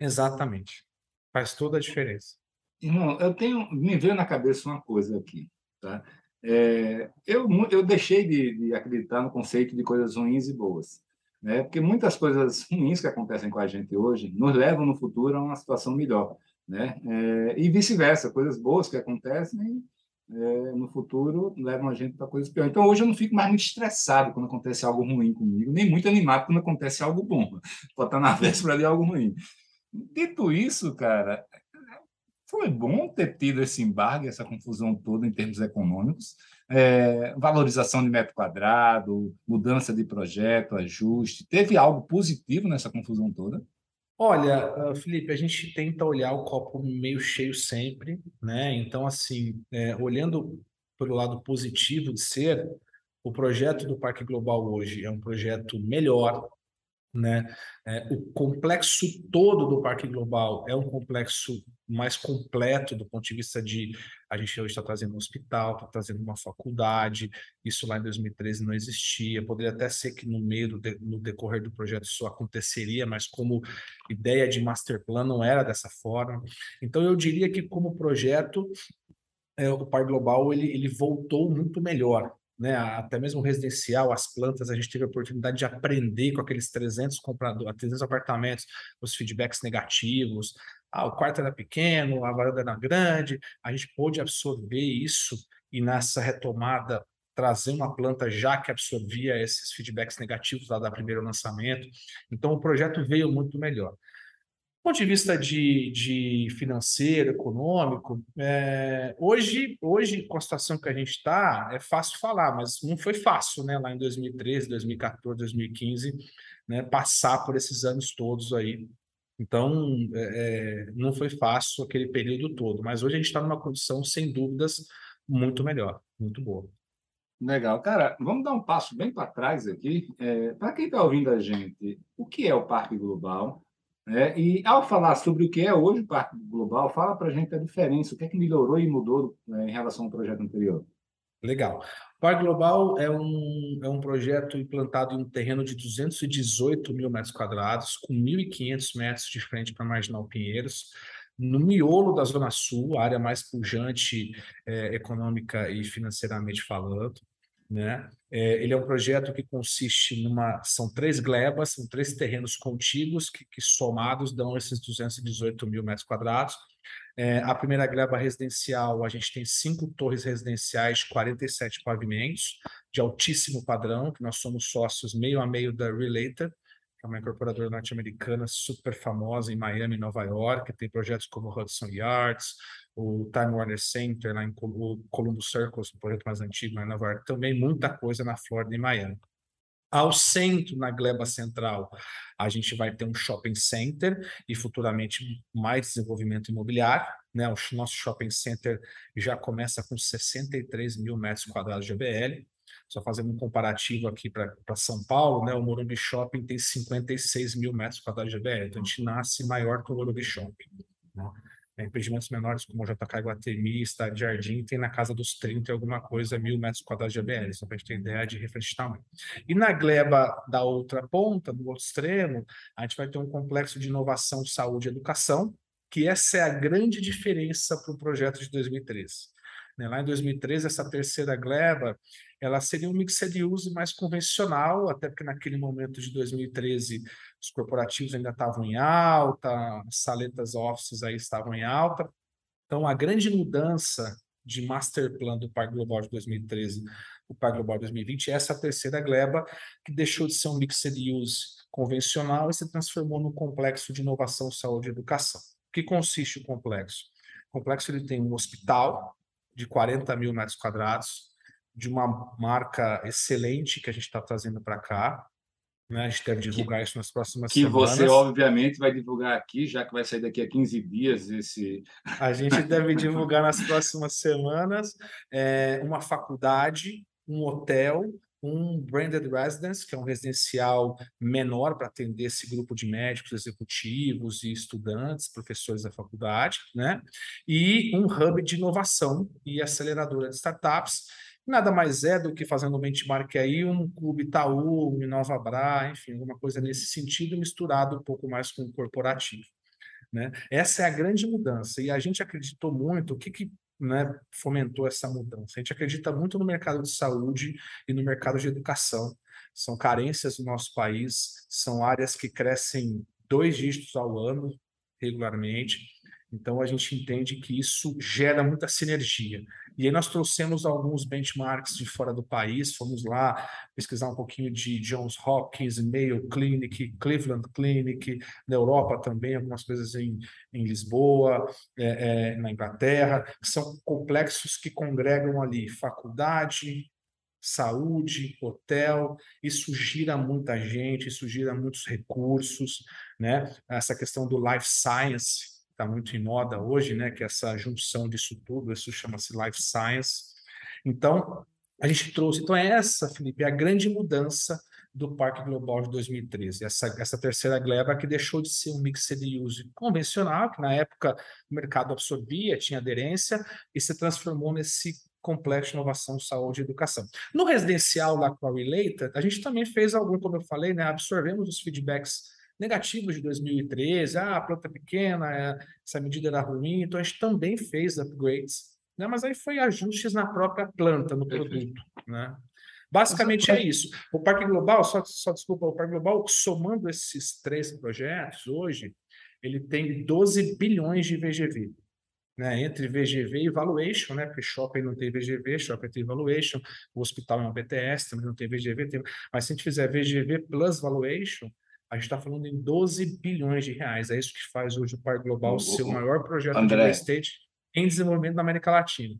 Exatamente. Faz toda a diferença. Irmão, eu tenho. Me veio na cabeça uma coisa aqui. Tá? É, eu, eu deixei de, de acreditar no conceito de coisas ruins e boas. Né? Porque muitas coisas ruins que acontecem com a gente hoje nos levam no futuro a uma situação melhor né? É, e vice-versa, coisas boas que acontecem é, no futuro levam a gente para coisas piores. Então, hoje eu não fico mais muito estressado quando acontece algo ruim comigo, nem muito animado quando acontece algo bom. Pode estar na véspera de algo ruim. Dito isso, cara, foi bom ter tido esse embargo, essa confusão toda em termos econômicos, é, valorização de metro quadrado, mudança de projeto, ajuste. Teve algo positivo nessa confusão toda? Olha, ah, Felipe, a gente tenta olhar o copo meio cheio sempre, né? Então, assim, é, olhando pelo lado positivo de ser, o projeto do Parque Global hoje é um projeto melhor, né? É, o complexo todo do Parque Global é um complexo mais completo do ponto de vista de a gente hoje está trazendo um hospital, está trazendo uma faculdade, isso lá em 2013 não existia, poderia até ser que no meio do no decorrer do projeto isso aconteceria, mas como ideia de master plan não era dessa forma. Então eu diria que como projeto é, o Parque Global ele, ele voltou muito melhor, né, até mesmo residencial, as plantas, a gente teve a oportunidade de aprender com aqueles 300 compradores, 300 apartamentos, os feedbacks negativos. Ah, o quarto era pequeno, a varanda era grande. A gente pôde absorver isso e nessa retomada trazer uma planta já que absorvia esses feedbacks negativos lá da primeiro lançamento. Então o projeto veio muito melhor ponto de vista de, de financeiro, econômico, é, hoje, hoje, com a situação que a gente está, é fácil falar, mas não foi fácil, né? Lá em 2013, 2014, 2015, né? Passar por esses anos todos aí. Então, é, é, não foi fácil aquele período todo, mas hoje a gente está numa condição, sem dúvidas, muito melhor, muito boa. Legal. Cara, vamos dar um passo bem para trás aqui. É, para quem está ouvindo a gente, o que é o Parque Global? É, e ao falar sobre o que é hoje o Parque Global, fala para a gente a diferença, o que é que melhorou e mudou né, em relação ao projeto anterior. Legal. Parque Global é um, é um projeto implantado em um terreno de 218 mil metros quadrados, com 1.500 metros de frente para a Marginal Pinheiros, no miolo da Zona Sul, a área mais pujante é, econômica e financeiramente falando. Né? É, ele é um projeto que consiste numa. São três glebas, são três terrenos contíguos que, que somados dão esses 218 mil metros quadrados. É, a primeira gleba residencial, a gente tem cinco torres residenciais, 47 pavimentos, de altíssimo padrão, que nós somos sócios meio a meio da Related, que é uma incorporadora norte-americana super famosa em Miami, Nova York, tem projetos como Hudson Yards, o Time Warner Center, lá em Columbus Circles, o projeto mais antigo lá em Nova York, também muita coisa na Flórida e Miami. Ao centro, na gleba central, a gente vai ter um shopping center e futuramente mais desenvolvimento imobiliário. Né? O nosso shopping center já começa com 63 mil metros quadrados de ABL. Só fazendo um comparativo aqui para São Paulo, né? o Morumbi Shopping tem 56 mil metros quadrados de ABL. Então, a gente nasce maior que o Morumbi Shopping. Né? É, empreendimentos menores como o JK Guatemi, Estado Jardim, tem na casa dos 30 e alguma coisa mil metros quadrados de ABL, só para a gente ter ideia de referência de tamanho. E na gleba da outra ponta, do outro extremo, a gente vai ter um complexo de inovação, saúde e educação, que essa é a grande diferença para o projeto de 2013. Né? Lá em 2013, essa terceira gleba, ela seria um mixed use mais convencional, até porque naquele momento de 2013 os corporativos ainda estavam em alta, as saletas offices aí estavam em alta. Então, a grande mudança de master plan do Parque Global de 2013 o Parque Global 2020 é essa terceira gleba que deixou de ser um mixed use convencional e se transformou num complexo de inovação, saúde e educação. O que consiste o complexo? O complexo ele tem um hospital de 40 mil metros quadrados, de uma marca excelente que a gente está trazendo para cá. Né? A gente deve divulgar que, isso nas próximas que semanas. Que você, obviamente, vai divulgar aqui, já que vai sair daqui a 15 dias esse. A gente deve divulgar nas próximas semanas é, uma faculdade, um hotel, um branded residence, que é um residencial menor para atender esse grupo de médicos, executivos e estudantes, professores da faculdade, né? E um hub de inovação e aceleradora de startups. Nada mais é do que fazendo um benchmark aí, um clube Itaú, um Inova Bra, enfim, alguma coisa nesse sentido, misturado um pouco mais com o corporativo. Né? Essa é a grande mudança. E a gente acreditou muito, o que, que né, fomentou essa mudança. A gente acredita muito no mercado de saúde e no mercado de educação. São carências do nosso país, são áreas que crescem dois dígitos ao ano, regularmente. Então, a gente entende que isso gera muita sinergia. E aí nós trouxemos alguns benchmarks de fora do país, fomos lá pesquisar um pouquinho de Johns Hopkins, Mayo Clinic, Cleveland Clinic, na Europa também, algumas coisas em, em Lisboa, é, é, na Inglaterra, são complexos que congregam ali faculdade, saúde, hotel, isso gira muita gente, isso gira muitos recursos, né? Essa questão do life science, está muito em moda hoje, né? Que é essa junção disso tudo, isso chama-se life science. Então, a gente trouxe. Então, é essa, Felipe, é a grande mudança do Parque Global de 2013. Essa, essa terceira gleba que deixou de ser um mix de use convencional, que na época o mercado absorvia, tinha aderência, e se transformou nesse complexo de inovação, saúde e educação. No residencial lá com a Related, a gente também fez algum, como eu falei, né, absorvemos os feedbacks negativos de 2013, ah, a planta pequena, é, essa medida era ruim, então a gente também fez upgrades, né, mas aí foi ajustes na própria planta, no produto, né. Basicamente é isso. O Parque Global, só, só desculpa, o Parque Global, somando esses três projetos hoje, ele tem 12 bilhões de VGV né, entre VGV e valuation, né, porque shopping não tem VGV, shopping tem valuation, o hospital é um BTS, também não tem VGV, tem... mas se a gente fizer VGV plus valuation, a gente está falando em 12 bilhões de reais. É isso que faz hoje o Par Global o, ser o maior projeto André, de real estate em desenvolvimento na América Latina.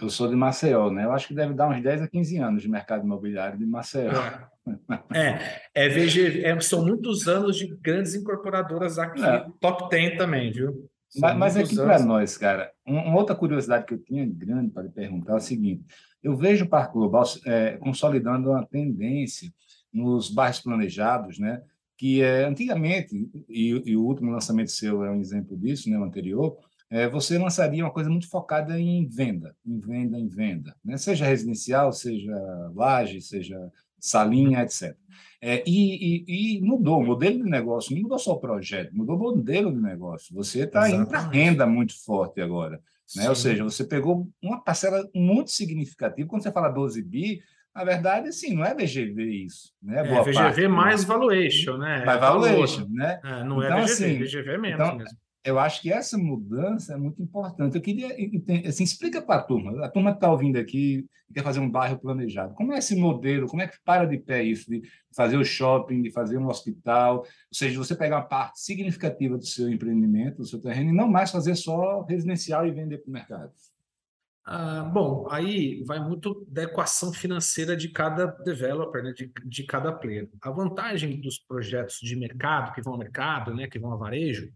Eu sou de Maceió, né? Eu acho que deve dar uns 10 a 15 anos de mercado imobiliário de Maceió. É, é, é VGV, é, são muitos anos de grandes incorporadoras aqui, é. top 10 também, viu? Mas, mas aqui para nós, cara, uma outra curiosidade que eu tinha grande para lhe perguntar é o seguinte: eu vejo o Parque Global é, consolidando uma tendência nos bairros planejados, né? Que é, antigamente, e, e, o último lançamento seu é um exemplo disso, né? O anterior, é, você lançaria uma coisa muito focada em venda, em venda, em venda, né? Seja residencial, seja laje, seja salinha, etc. É, e, e, e, mudou o modelo de negócio, não mudou só o projeto, mudou o modelo de negócio. Você está indo para renda muito forte agora. Né? Ou seja, você pegou uma parcela muito significativa. Quando você fala 12 bi, na verdade, sim, não é VGV isso. Né? É, VGV parte, mais né? valuation, né? Mais valuation, né? É, não é então, VGV, assim, VGV é menos então, mesmo eu acho que essa mudança é muito importante. Eu queria, assim, explica para a turma. A turma que está ouvindo aqui quer fazer um bairro planejado. Como é esse modelo? Como é que para de pé isso de fazer o shopping, de fazer um hospital? Ou seja, você pegar uma parte significativa do seu empreendimento, do seu terreno, e não mais fazer só residencial e vender para o mercado. Ah, bom, aí vai muito da equação financeira de cada developer, né, de, de cada player. A vantagem dos projetos de mercado, que vão ao mercado, né, que vão a varejo,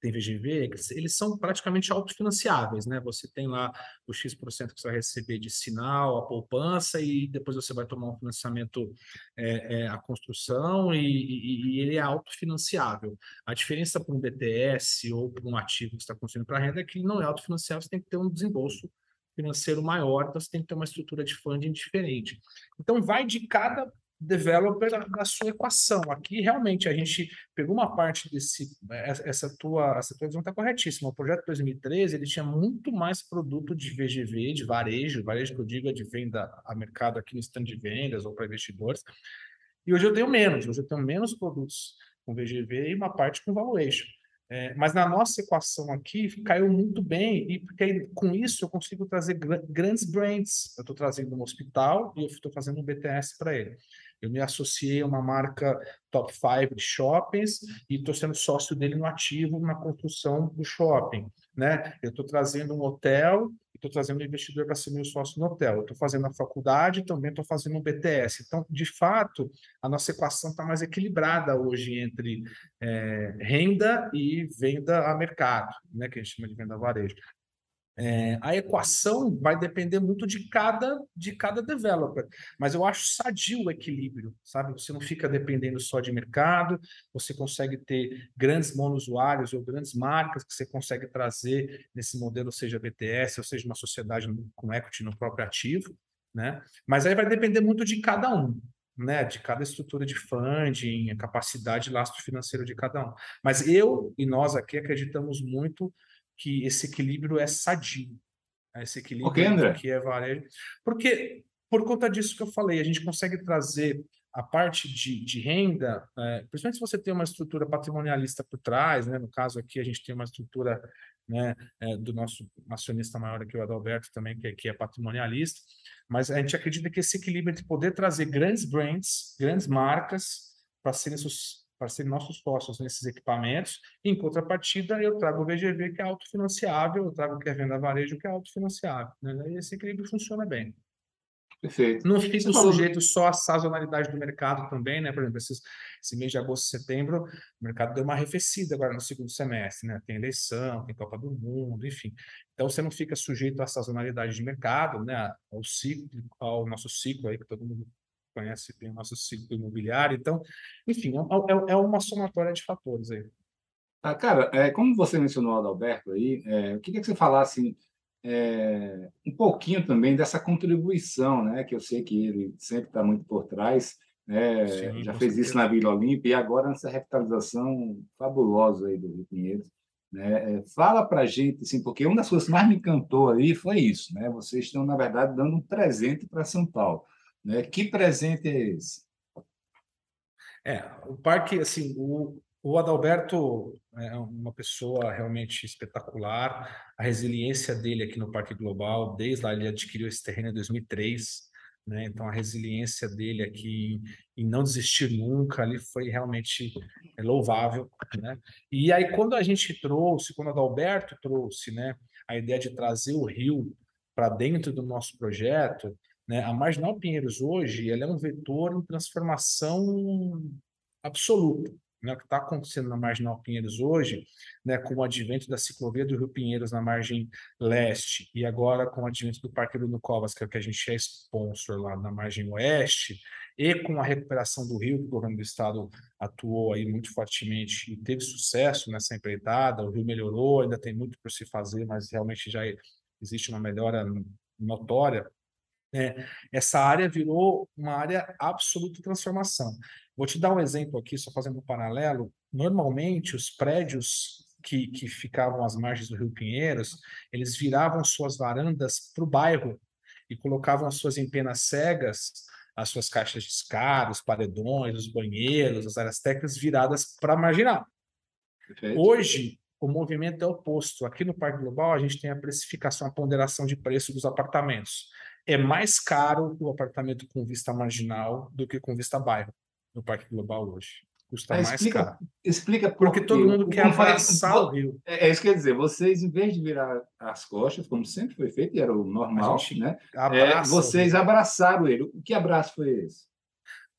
tem VGV, eles são praticamente autofinanciáveis, né? Você tem lá o X% que você vai receber de sinal, a poupança, e depois você vai tomar um financiamento, é, é, a construção, e, e, e, ele é autofinanciável. A diferença para um BTS ou para um ativo que está construindo para renda é que ele não é autofinanciável, você tem que ter um desembolso financeiro maior, então você tem que ter uma estrutura de funding diferente. Então, vai de cada developer da sua equação. Aqui, realmente, a gente pegou uma parte desse... Essa tua, essa tua visão está corretíssima. O projeto 2013, ele tinha muito mais produto de VGV, de varejo, varejo que eu digo é de venda a mercado aqui no stand de vendas ou para investidores. E hoje eu tenho menos, hoje eu tenho menos produtos com VGV e uma parte com valuation. É, mas na nossa equação aqui caiu muito bem, e porque com isso eu consigo trazer gr grandes brands. Eu estou trazendo um hospital e eu estou fazendo um BTS para ele. Eu me associei a uma marca top 5 de shoppings e estou sendo sócio dele no ativo na construção do shopping. Né? Eu estou trazendo um hotel estou trazendo investidor para ser meu sócio no hotel. Estou fazendo a faculdade também estou fazendo um BTS. Então, de fato, a nossa equação está mais equilibrada hoje entre é, renda e venda a mercado, né? que a gente chama de venda a varejo. É, a equação vai depender muito de cada, de cada developer, mas eu acho sadio o equilíbrio, sabe? Você não fica dependendo só de mercado, você consegue ter grandes monousuários ou grandes marcas que você consegue trazer nesse modelo, seja BTS, ou seja uma sociedade com equity no próprio ativo, né? Mas aí vai depender muito de cada um, né, de cada estrutura de funding, a capacidade de lastro financeiro de cada um. Mas eu e nós aqui acreditamos muito que esse equilíbrio é sadio. Né? Esse equilíbrio okay, que é varejo. Porque, por conta disso que eu falei, a gente consegue trazer a parte de, de renda, é, principalmente se você tem uma estrutura patrimonialista por trás, né? no caso aqui a gente tem uma estrutura né, é, do nosso acionista maior aqui, o Adalberto, também, que, que é patrimonialista, mas a gente acredita que esse equilíbrio de poder trazer grandes brands, grandes marcas, para serem para serem nossos sócios nesses equipamentos. Em contrapartida, eu trago o VGV, que é autofinanciável, eu trago o que é venda varejo, que é autofinanciável. Né? E esse equilíbrio funciona bem. Perfeito. Não fica sujeito só à sazonalidade do mercado também, né? Por exemplo, esses, esse mês de agosto e setembro, o mercado deu uma arrefecida agora no segundo semestre, né? Tem eleição, tem Copa do Mundo, enfim. Então você não fica sujeito à sazonalidade de mercado, né? Ao ciclo, ao nosso ciclo aí que todo mundo conhece bem o nosso ciclo imobiliário. Então, enfim, é, é, é uma somatória de fatores aí. Ah, cara, é, como você mencionou o Adalberto aí, é, eu queria que você falasse é, um pouquinho também dessa contribuição, né, que eu sei que ele sempre está muito por trás, né, Sim, já fez certeza. isso na Vila Olímpia e agora nessa revitalização fabulosa aí do Rio Pinheiros. Né? É, fala para a gente, assim, porque uma das coisas que mais me encantou aí foi isso, né? Vocês estão, na verdade, dando um presente para São Paulo. Né? Que presente é esse? É, o parque, assim, o, o Adalberto é uma pessoa realmente espetacular. A resiliência dele aqui no Parque Global, desde lá ele adquiriu esse terreno em 2003, né? Então a resiliência dele aqui em não desistir nunca ali foi realmente louvável, né? E aí quando a gente trouxe, quando o Adalberto trouxe, né, a ideia de trazer o Rio para dentro do nosso projeto, né? A Marginal Pinheiros hoje, ela é um vetor em transformação absoluta né, o que está acontecendo na Marginal Pinheiros hoje, né, com o advento da ciclovia do Rio Pinheiros na margem leste e agora com o advento do Parque Bruno Covas, que é o que a gente é sponsor lá na margem oeste, e com a recuperação do rio, que o governo do estado atuou aí muito fortemente e teve sucesso nessa empreitada, o rio melhorou, ainda tem muito por se fazer, mas realmente já existe uma melhora notória, é, essa área virou uma área absoluta de transformação. Vou te dar um exemplo aqui, só fazendo um paralelo. Normalmente, os prédios que, que ficavam às margens do Rio Pinheiros, eles viravam suas varandas para o bairro e colocavam as suas empenas cegas, as suas caixas de escada, os paredões, os banheiros, as áreas técnicas viradas para a marginal. Perfeito. Hoje, o movimento é oposto. Aqui no Parque Global, a gente tem a precificação, a ponderação de preço dos apartamentos. É mais caro o apartamento com vista marginal do que com vista bairro no Parque Global hoje. Custa mais explica, caro. Explica por Porque todo mundo quer abraçar o Rio. É, é, isso que quer dizer, vocês, em vez de virar as costas, como sempre foi feito, e era o normal, né? É, vocês abraçaram ele. O que abraço foi esse?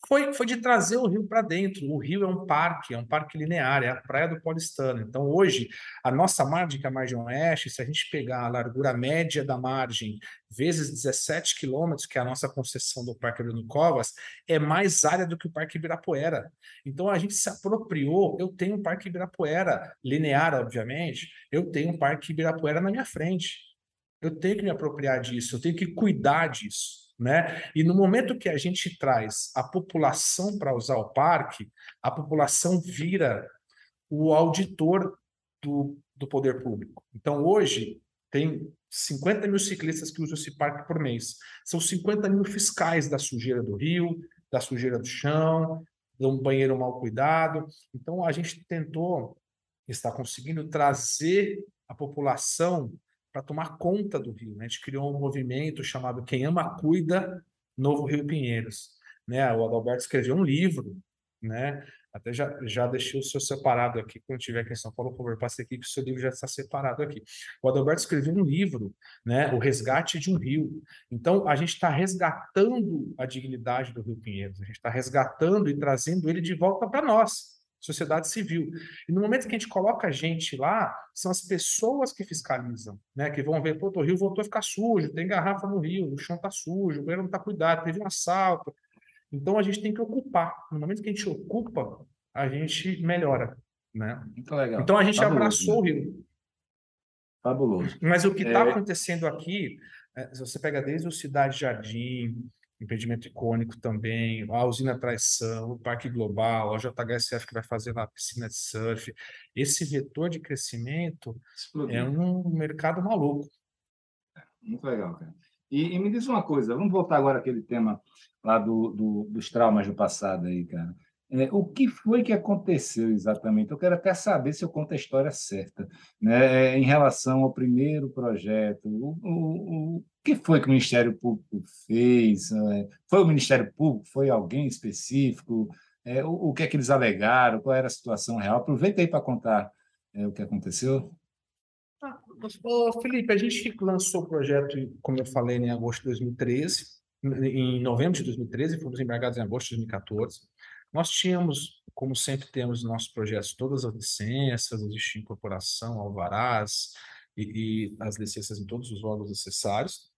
Foi, foi de trazer o rio para dentro. O rio é um parque, é um parque linear, é a praia do Paulistano. Então, hoje, a nossa margem, que é a margem oeste, se a gente pegar a largura média da margem vezes 17 quilômetros, que é a nossa concessão do Parque Bruno Covas, é mais área do que o Parque Ibirapuera. Então, a gente se apropriou. Eu tenho um Parque Ibirapuera, linear, obviamente, eu tenho um Parque Ibirapuera na minha frente. Eu tenho que me apropriar disso, eu tenho que cuidar disso. Né? E no momento que a gente traz a população para usar o parque, a população vira o auditor do, do poder público. Então, hoje, tem 50 mil ciclistas que usam esse parque por mês. São 50 mil fiscais da sujeira do rio, da sujeira do chão, de um banheiro mal cuidado. Então, a gente tentou, está conseguindo trazer a população para tomar conta do rio. Né? A gente criou um movimento chamado Quem Ama Cuida, Novo Rio Pinheiros. Né? O Adalberto escreveu um livro, né? até já, já deixei o seu separado aqui, quando tiver aqui em São Paulo, por favor, passe aqui, que o seu livro já está separado aqui. O Adalberto escreveu um livro, né? O Resgate de um Rio. Então, a gente está resgatando a dignidade do Rio Pinheiros, a gente está resgatando e trazendo ele de volta para nós sociedade civil. E no momento que a gente coloca a gente lá, são as pessoas que fiscalizam, né? Que vão ver, pô, o rio voltou a ficar sujo, tem garrafa no rio, o chão tá sujo, o banheiro não tá cuidado, teve um assalto. Então a gente tem que ocupar. No momento que a gente ocupa, a gente melhora, né? Muito legal. Então a gente Fabuloso, abraçou né? o rio. Fabuloso. Mas o que está é... acontecendo aqui, é, se você pega desde o Cidade Jardim, impedimento icônico também, a usina Traição, o Parque Global, a JHSF que vai fazer lá a piscina de surf. Esse vetor de crescimento Explodiu. é um mercado maluco. Muito legal, cara. E, e, me diz uma coisa, vamos voltar agora àquele tema lá do, do, dos traumas do passado aí, cara. É, o que foi que aconteceu exatamente? Eu quero até saber se eu conto a história certa, né, em relação ao primeiro projeto. O, o, o que foi que o Ministério Público fez? É, foi o Ministério Público? Foi alguém específico? É, o, o, que é que eles alegaram? Qual era a situação real? Aproveita aí para contar é, o que aconteceu. Ah, Felipe, a gente lançou o projeto, como eu falei, em agosto de 2013. Em novembro de 2013, fomos embargados em agosto de 2014. Nós tínhamos, como sempre temos nos nossos projetos, todas as licenças, existe incorporação, alvarás e, e as licenças em todos os órgãos necessários.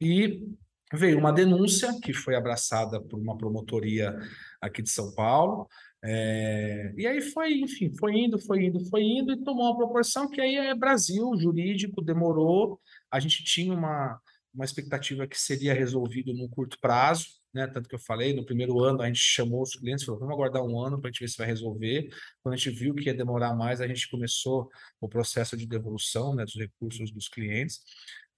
E veio uma denúncia que foi abraçada por uma promotoria aqui de São Paulo. É, e aí foi, enfim, foi indo, foi indo, foi indo e tomou uma proporção que aí é Brasil, jurídico, demorou. A gente tinha uma, uma expectativa que seria resolvido no curto prazo, né? Tanto que eu falei, no primeiro ano a gente chamou os clientes, falou, vamos aguardar um ano para a gente ver se vai resolver. Quando a gente viu que ia demorar mais, a gente começou o processo de devolução né, dos recursos dos clientes.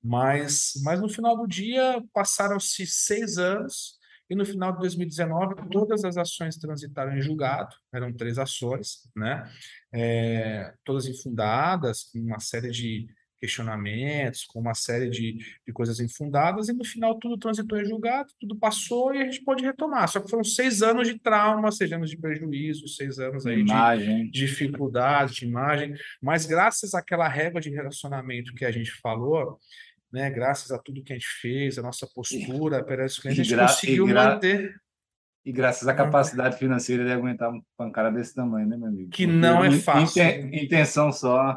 Mas, mas no final do dia, passaram-se seis anos e no final de 2019 todas as ações transitaram em julgado, eram três ações, né? É, todas infundadas, com uma série de questionamentos, com uma série de, de coisas infundadas, e no final tudo transitou em julgado, tudo passou e a gente pode retomar. Só que foram seis anos de trauma, seis anos de prejuízo, seis anos aí de dificuldade, de imagem, mas graças àquela régua de relacionamento que a gente falou, né, graças a tudo que a gente fez, a nossa postura perante os clientes, a gente conseguiu manter. E graças à capacidade financeira de aguentar um pancada desse tamanho, né, meu amigo? Que Porque não é fácil. Intenção só.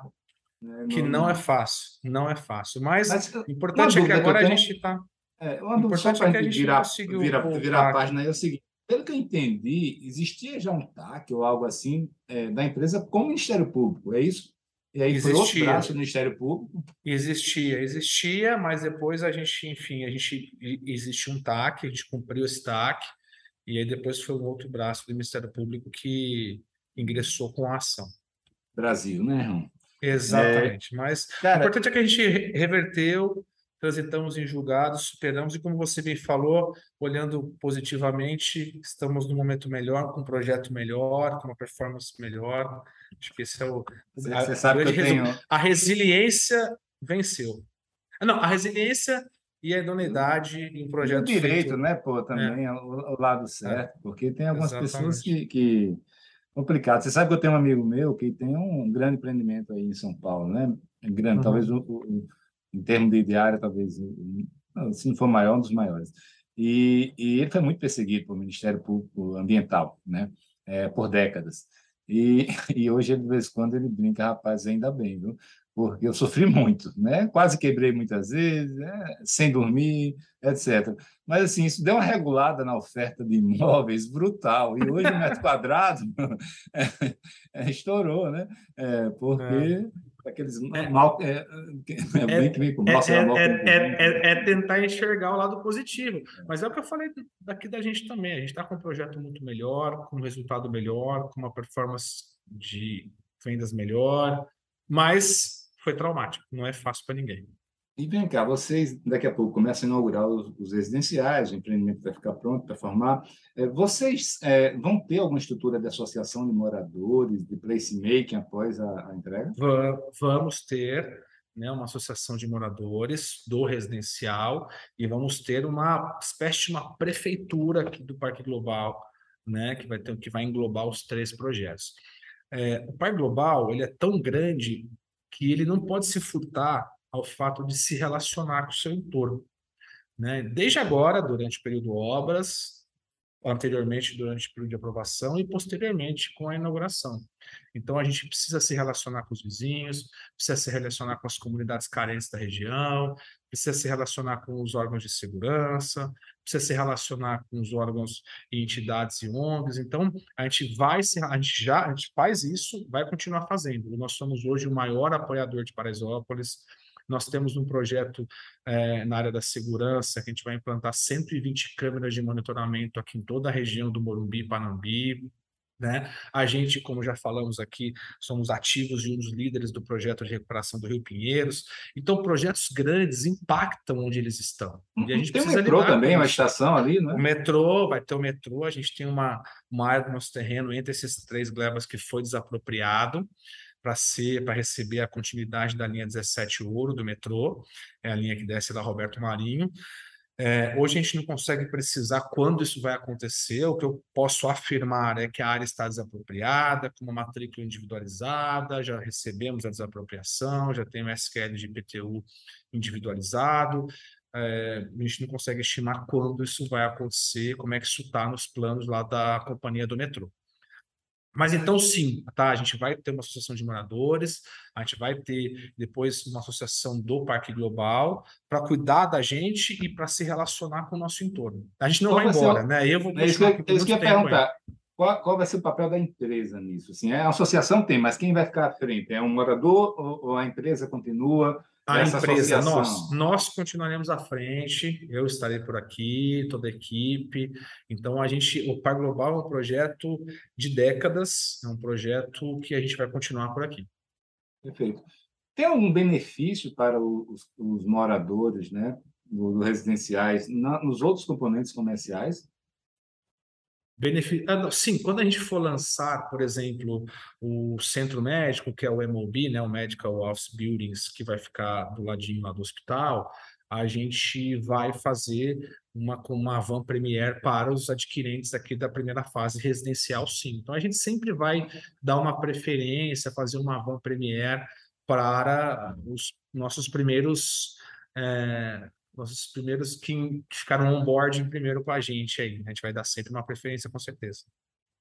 Né, que não, não, é fácil, não é fácil. Mas, Mas importante é que agora que tenho, a gente está. É, uma dúvida só para a gente virar, virar, virar a página é o seguinte: pelo que eu entendi, existia já um TAC ou algo assim é, da empresa com o Ministério Público, é isso? E aí existia. foi outro braço do Ministério Público? Existia, existia, mas depois a gente, enfim, a gente existe um TAC, a gente cumpriu esse TAC, e aí depois foi um outro braço do Ministério Público que ingressou com a ação. Brasil, né, Ron? Exatamente. É... Mas Cara... o importante é que a gente reverteu, transitamos em julgados, superamos, e como você bem falou, olhando positivamente, estamos num momento melhor, com um projeto melhor, com uma performance melhor. Acho que esse é o. Você, a, você sabe que eu tenho... A resiliência venceu. Ah, não, a resiliência e a idoneidade em um projeto. E o direito, feito... né, pô, também, é. o, o, lado certo, é. porque tem algumas Exatamente. pessoas que, que. Complicado. Você sabe que eu tenho um amigo meu que tem um grande empreendimento aí em São Paulo, né? Grande, uhum. talvez o, o, em termos de diária, talvez, se não for maior, um dos maiores. E, e ele foi muito perseguido pelo Ministério Público Ambiental, né? É, por décadas. E, e hoje, de vez em quando, ele brinca, rapaz, ainda bem, viu? Porque eu sofri muito, né? Quase quebrei muitas vezes, né? sem dormir, etc. Mas, assim, isso deu uma regulada na oferta de imóveis brutal. E hoje, o metro quadrado é, é, estourou, né? É, porque é. aqueles é. mal... É, é, é, é, é, tentar enxergar o lado positivo. Mas é o que eu falei daqui da gente também. A gente está com um projeto muito melhor, com um resultado melhor, com uma performance de vendas melhor, mas foi traumático, não é fácil para ninguém. E vem cá, vocês daqui a pouco começam a inaugurar os, os residenciais, o empreendimento vai ficar pronto para formar. É, vocês é, vão ter alguma estrutura de associação de moradores, de placemaking após a, a entrega? Vamos ter né, uma associação de moradores do residencial e vamos ter uma espécie de uma prefeitura aqui do Parque Global, né, que vai ter que vai englobar os três projetos. É, o Parque Global ele é tão grande que ele não pode se furtar ao fato de se relacionar com o seu entorno. Né? Desde agora, durante o período obras, anteriormente durante o período de aprovação e posteriormente com a inauguração. Então a gente precisa se relacionar com os vizinhos, precisa se relacionar com as comunidades carentes da região, precisa se relacionar com os órgãos de segurança, precisa se relacionar com os órgãos e entidades e ONGs. Então a gente vai se, a gente já a gente faz isso, vai continuar fazendo. Nós somos hoje o maior apoiador de Paraisópolis nós temos um projeto é, na área da segurança, que a gente vai implantar 120 câmeras de monitoramento aqui em toda a região do Morumbi, Panambi, né? A gente, como já falamos aqui, somos ativos e um dos líderes do projeto de recuperação do Rio Pinheiros. Então, projetos grandes impactam onde eles estão. E a gente tem o metrô também, uma estação ali, né? O metrô, vai ter o metrô. A gente tem uma, uma área do nosso terreno entre esses três glebas que foi desapropriado para ser para receber a continuidade da linha 17 Ouro do metrô, é a linha que desce da Roberto Marinho. É, hoje a gente não consegue precisar quando isso vai acontecer. O que eu posso afirmar é que a área está desapropriada, com uma matrícula individualizada, já recebemos a desapropriação, já tem o SQL de IPTU individualizado. É, a gente não consegue estimar quando isso vai acontecer, como é que isso está nos planos lá da companhia do metrô. Mas então, sim, tá? A gente vai ter uma associação de moradores, a gente vai ter depois uma associação do Parque Global para cuidar da gente e para se relacionar com o nosso entorno. A gente não qual vai embora, né? Eu vou é é isso que eu ia perguntar. Qual, qual, vai ser o papel da empresa nisso? Assim, a associação tem, mas quem vai ficar à frente? É um morador ou, ou a empresa continua? A empresa, nós, nós continuaremos à frente, eu estarei por aqui, toda a equipe. Então, a gente, o Par Global é um projeto de décadas, é um projeto que a gente vai continuar por aqui. Perfeito. Tem algum benefício para os, os moradores né, do, do residenciais na, nos outros componentes comerciais? Ah, sim, quando a gente for lançar, por exemplo, o centro médico, que é o MOB, né, o Medical Office Buildings, que vai ficar do ladinho lá do hospital, a gente vai fazer uma, uma van premier para os adquirentes aqui da primeira fase residencial, sim. Então, a gente sempre vai dar uma preferência, fazer uma van premier para os nossos primeiros é, nossos primeiros que ficaram on-board primeiro com a gente aí. A gente vai dar sempre uma preferência, com certeza.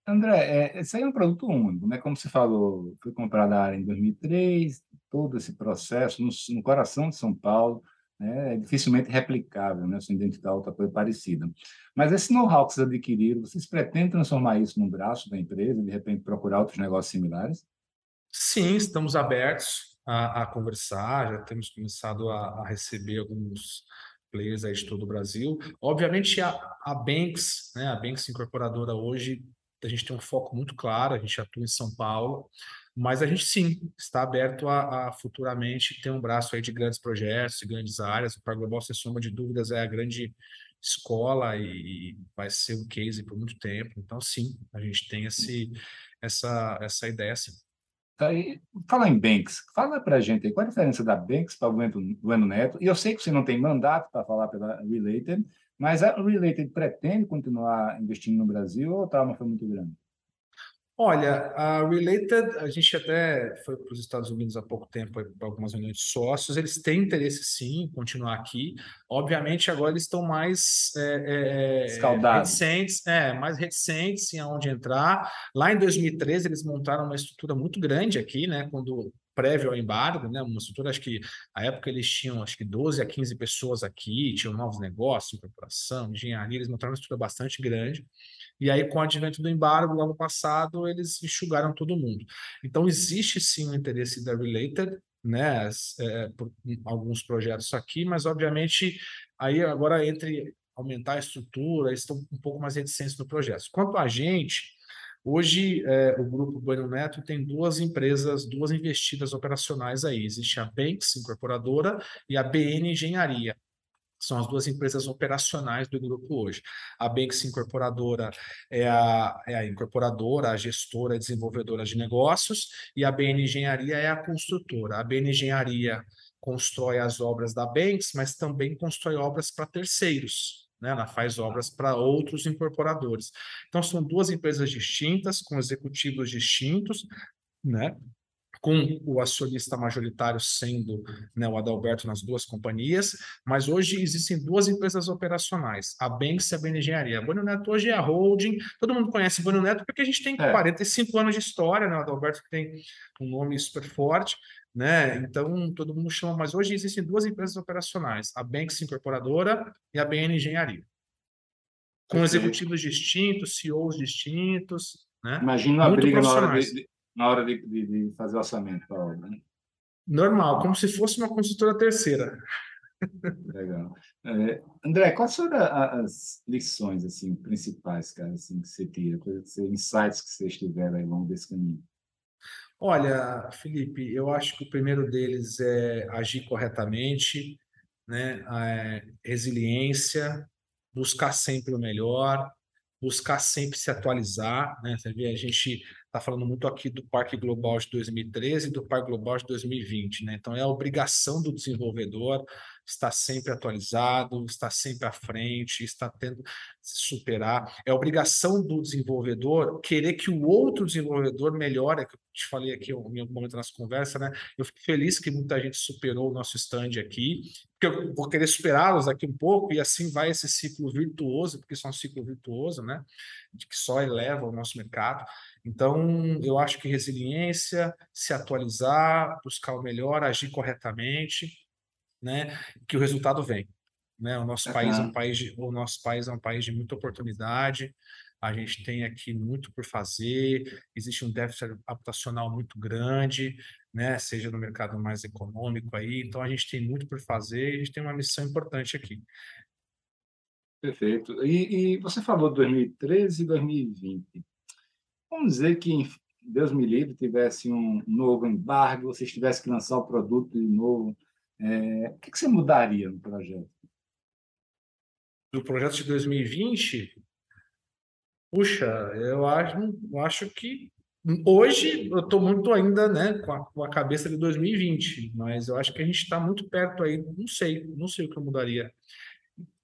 André, é, isso aí é um produto único, né? Como você falou, foi comprado a área em 2003, todo esse processo no, no coração de São Paulo, né? É dificilmente replicável, né? Se identificar outra coisa parecida. Mas esse know-how que vocês adquiriram, vocês pretendem transformar isso no braço da empresa, de repente procurar outros negócios similares? Sim, estamos abertos a, a conversar, já temos começado a, a, receber alguns players aí de todo o Brasil. Obviamente, a, a Banks, né, a Banks Incorporadora hoje, a gente tem um foco muito claro, a gente atua em São Paulo, mas a gente sim está aberto a, a futuramente ter um braço aí de grandes projetos, de grandes áreas. O Global, sem sombra de dúvidas, é a grande escola e vai ser um case por muito tempo. Então, sim, a gente tem esse, essa, essa ideia. Tá fala em Banks, fala para a gente aí, qual a diferença da Banks para o Bueno Neto? E eu sei que você não tem mandato para falar pela Related, mas a Related pretende continuar investindo no Brasil ou o trauma foi muito grande? Olha, a Related, a gente até foi para os Estados Unidos há pouco tempo para algumas reuniões de sócios, eles têm interesse sim em continuar aqui. Obviamente, agora eles estão mais é, é, reticentes, é, mais reticentes em aonde entrar. Lá em 2013, eles montaram uma estrutura muito grande aqui, né? Quando prévio ao embargo, né? Uma estrutura, acho que a época eles tinham acho que 12 a 15 pessoas aqui, tinham novos negócios, incorporação, engenharia, eles montaram uma estrutura bastante grande. E aí, com o advento do embargo, no ano passado, eles enxugaram todo mundo. Então, existe sim o interesse da Related, né, é, por alguns projetos aqui, mas obviamente aí agora entre aumentar a estrutura, estão um pouco mais reticentes no projeto. Quanto a gente, hoje é, o grupo Bueno Neto tem duas empresas, duas investidas operacionais aí. Existe a Banks Incorporadora e a BN Engenharia. São as duas empresas operacionais do grupo hoje. A Banks Incorporadora é a, é a incorporadora, a gestora, a desenvolvedora de negócios, e a BN Engenharia é a construtora. A BN Engenharia constrói as obras da Banks, mas também constrói obras para terceiros. Né? Ela faz obras para outros incorporadores. Então, são duas empresas distintas, com executivos distintos, né? Com o acionista majoritário sendo né, o Adalberto nas duas companhias, mas hoje existem duas empresas operacionais, a Banks e a BN Engenharia. A Bueno Neto hoje é a holding, todo mundo conhece Bueno Neto porque a gente tem é. 45 anos de história, né? o Adalberto tem um nome super forte, né? Então todo mundo chama, mas hoje existem duas empresas operacionais, a Banks Incorporadora e a BN Engenharia. Com executivos distintos, CEOs distintos, né? Imagina a briga na hora de, na hora de, de, de fazer o orçamento para a obra. Né? Normal, como se fosse uma construtora terceira. Legal. É, André, quais foram as lições assim principais, cara, assim, que você tira, insights que vocês tiveram ao longo desse caminho? Olha, Felipe, eu acho que o primeiro deles é agir corretamente, né? É, resiliência, buscar sempre o melhor, buscar sempre se atualizar, né? Você vê, a gente está falando muito aqui do Parque Global de 2013 e do Parque Global de 2020, né? Então é a obrigação do desenvolvedor está sempre atualizado, está sempre à frente, está tendo se superar. É obrigação do desenvolvedor querer que o outro desenvolvedor melhore, é que eu te falei aqui em algum momento nessa conversa, né? Eu fico feliz que muita gente superou o nosso stand aqui, porque eu vou querer superá-los aqui um pouco, e assim vai esse ciclo virtuoso, porque isso é um ciclo virtuoso, né? De que só eleva o nosso mercado. Então, eu acho que resiliência, se atualizar, buscar o melhor, agir corretamente, né? Que o resultado vem. Né? O nosso uhum. país é um país de, o nosso país é um país de muita oportunidade. A gente tem aqui muito por fazer. Existe um déficit habitacional muito grande, né? Seja no mercado mais econômico aí. Então a gente tem muito por fazer. E a gente tem uma missão importante aqui. Perfeito. E, e você falou de 2013 e 2020. Vamos dizer que, Deus me livre, tivesse um novo embargo, vocês tivessem que lançar o produto de novo, é, o que, você mudaria no projeto? Do projeto de 2020? Puxa, eu acho, eu acho que hoje eu estou muito ainda né, com a, com, a, cabeça de 2020, mas eu acho que a gente está muito perto aí, não sei, não sei o que eu mudaria.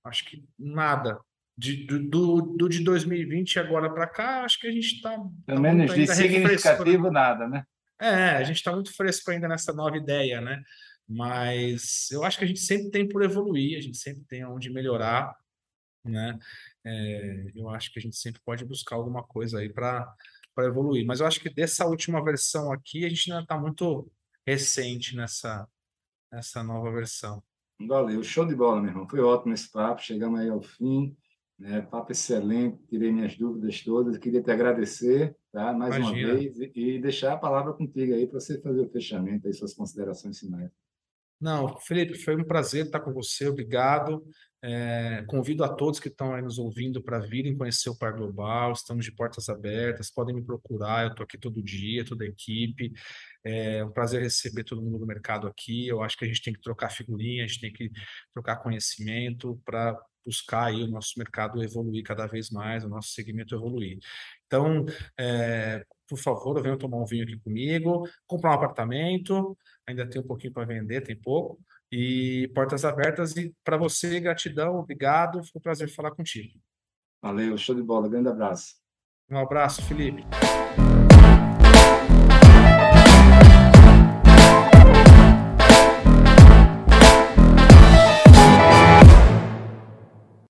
Acho que nada de, do, do, de 2020 agora para cá, acho que a gente está. Pelo tá menos de significativo, nada, né? É, a gente está muito fresco ainda nessa nova ideia, né? Mas eu acho que a gente sempre tem por evoluir, a gente sempre tem onde melhorar, né? É, eu acho que a gente sempre pode buscar alguma coisa aí para evoluir. Mas eu acho que dessa última versão aqui, a gente ainda está muito recente nessa, nessa nova versão. Valeu, show de bola, meu irmão. Foi ótimo esse papo, chegamos aí ao fim. Né? Papo excelente, tirei minhas dúvidas todas. Queria te agradecer tá? mais Imagina. uma vez e deixar a palavra contigo aí para você fazer o fechamento, aí suas considerações finais. Não, Felipe, foi um prazer estar com você, obrigado. É, convido a todos que estão aí nos ouvindo para virem conhecer o Par Global, estamos de portas abertas, podem me procurar, eu estou aqui todo dia, toda a equipe. É um prazer receber todo mundo do mercado aqui. Eu acho que a gente tem que trocar figurinha, a gente tem que trocar conhecimento para buscar aí o nosso mercado evoluir cada vez mais, o nosso segmento evoluir. Então, é, por favor, venham tomar um vinho aqui comigo, comprar um apartamento, ainda tem um pouquinho para vender, tem pouco, e portas abertas. E para você, gratidão, obrigado, foi um prazer falar contigo. Valeu, show de bola, grande abraço. Um abraço, Felipe.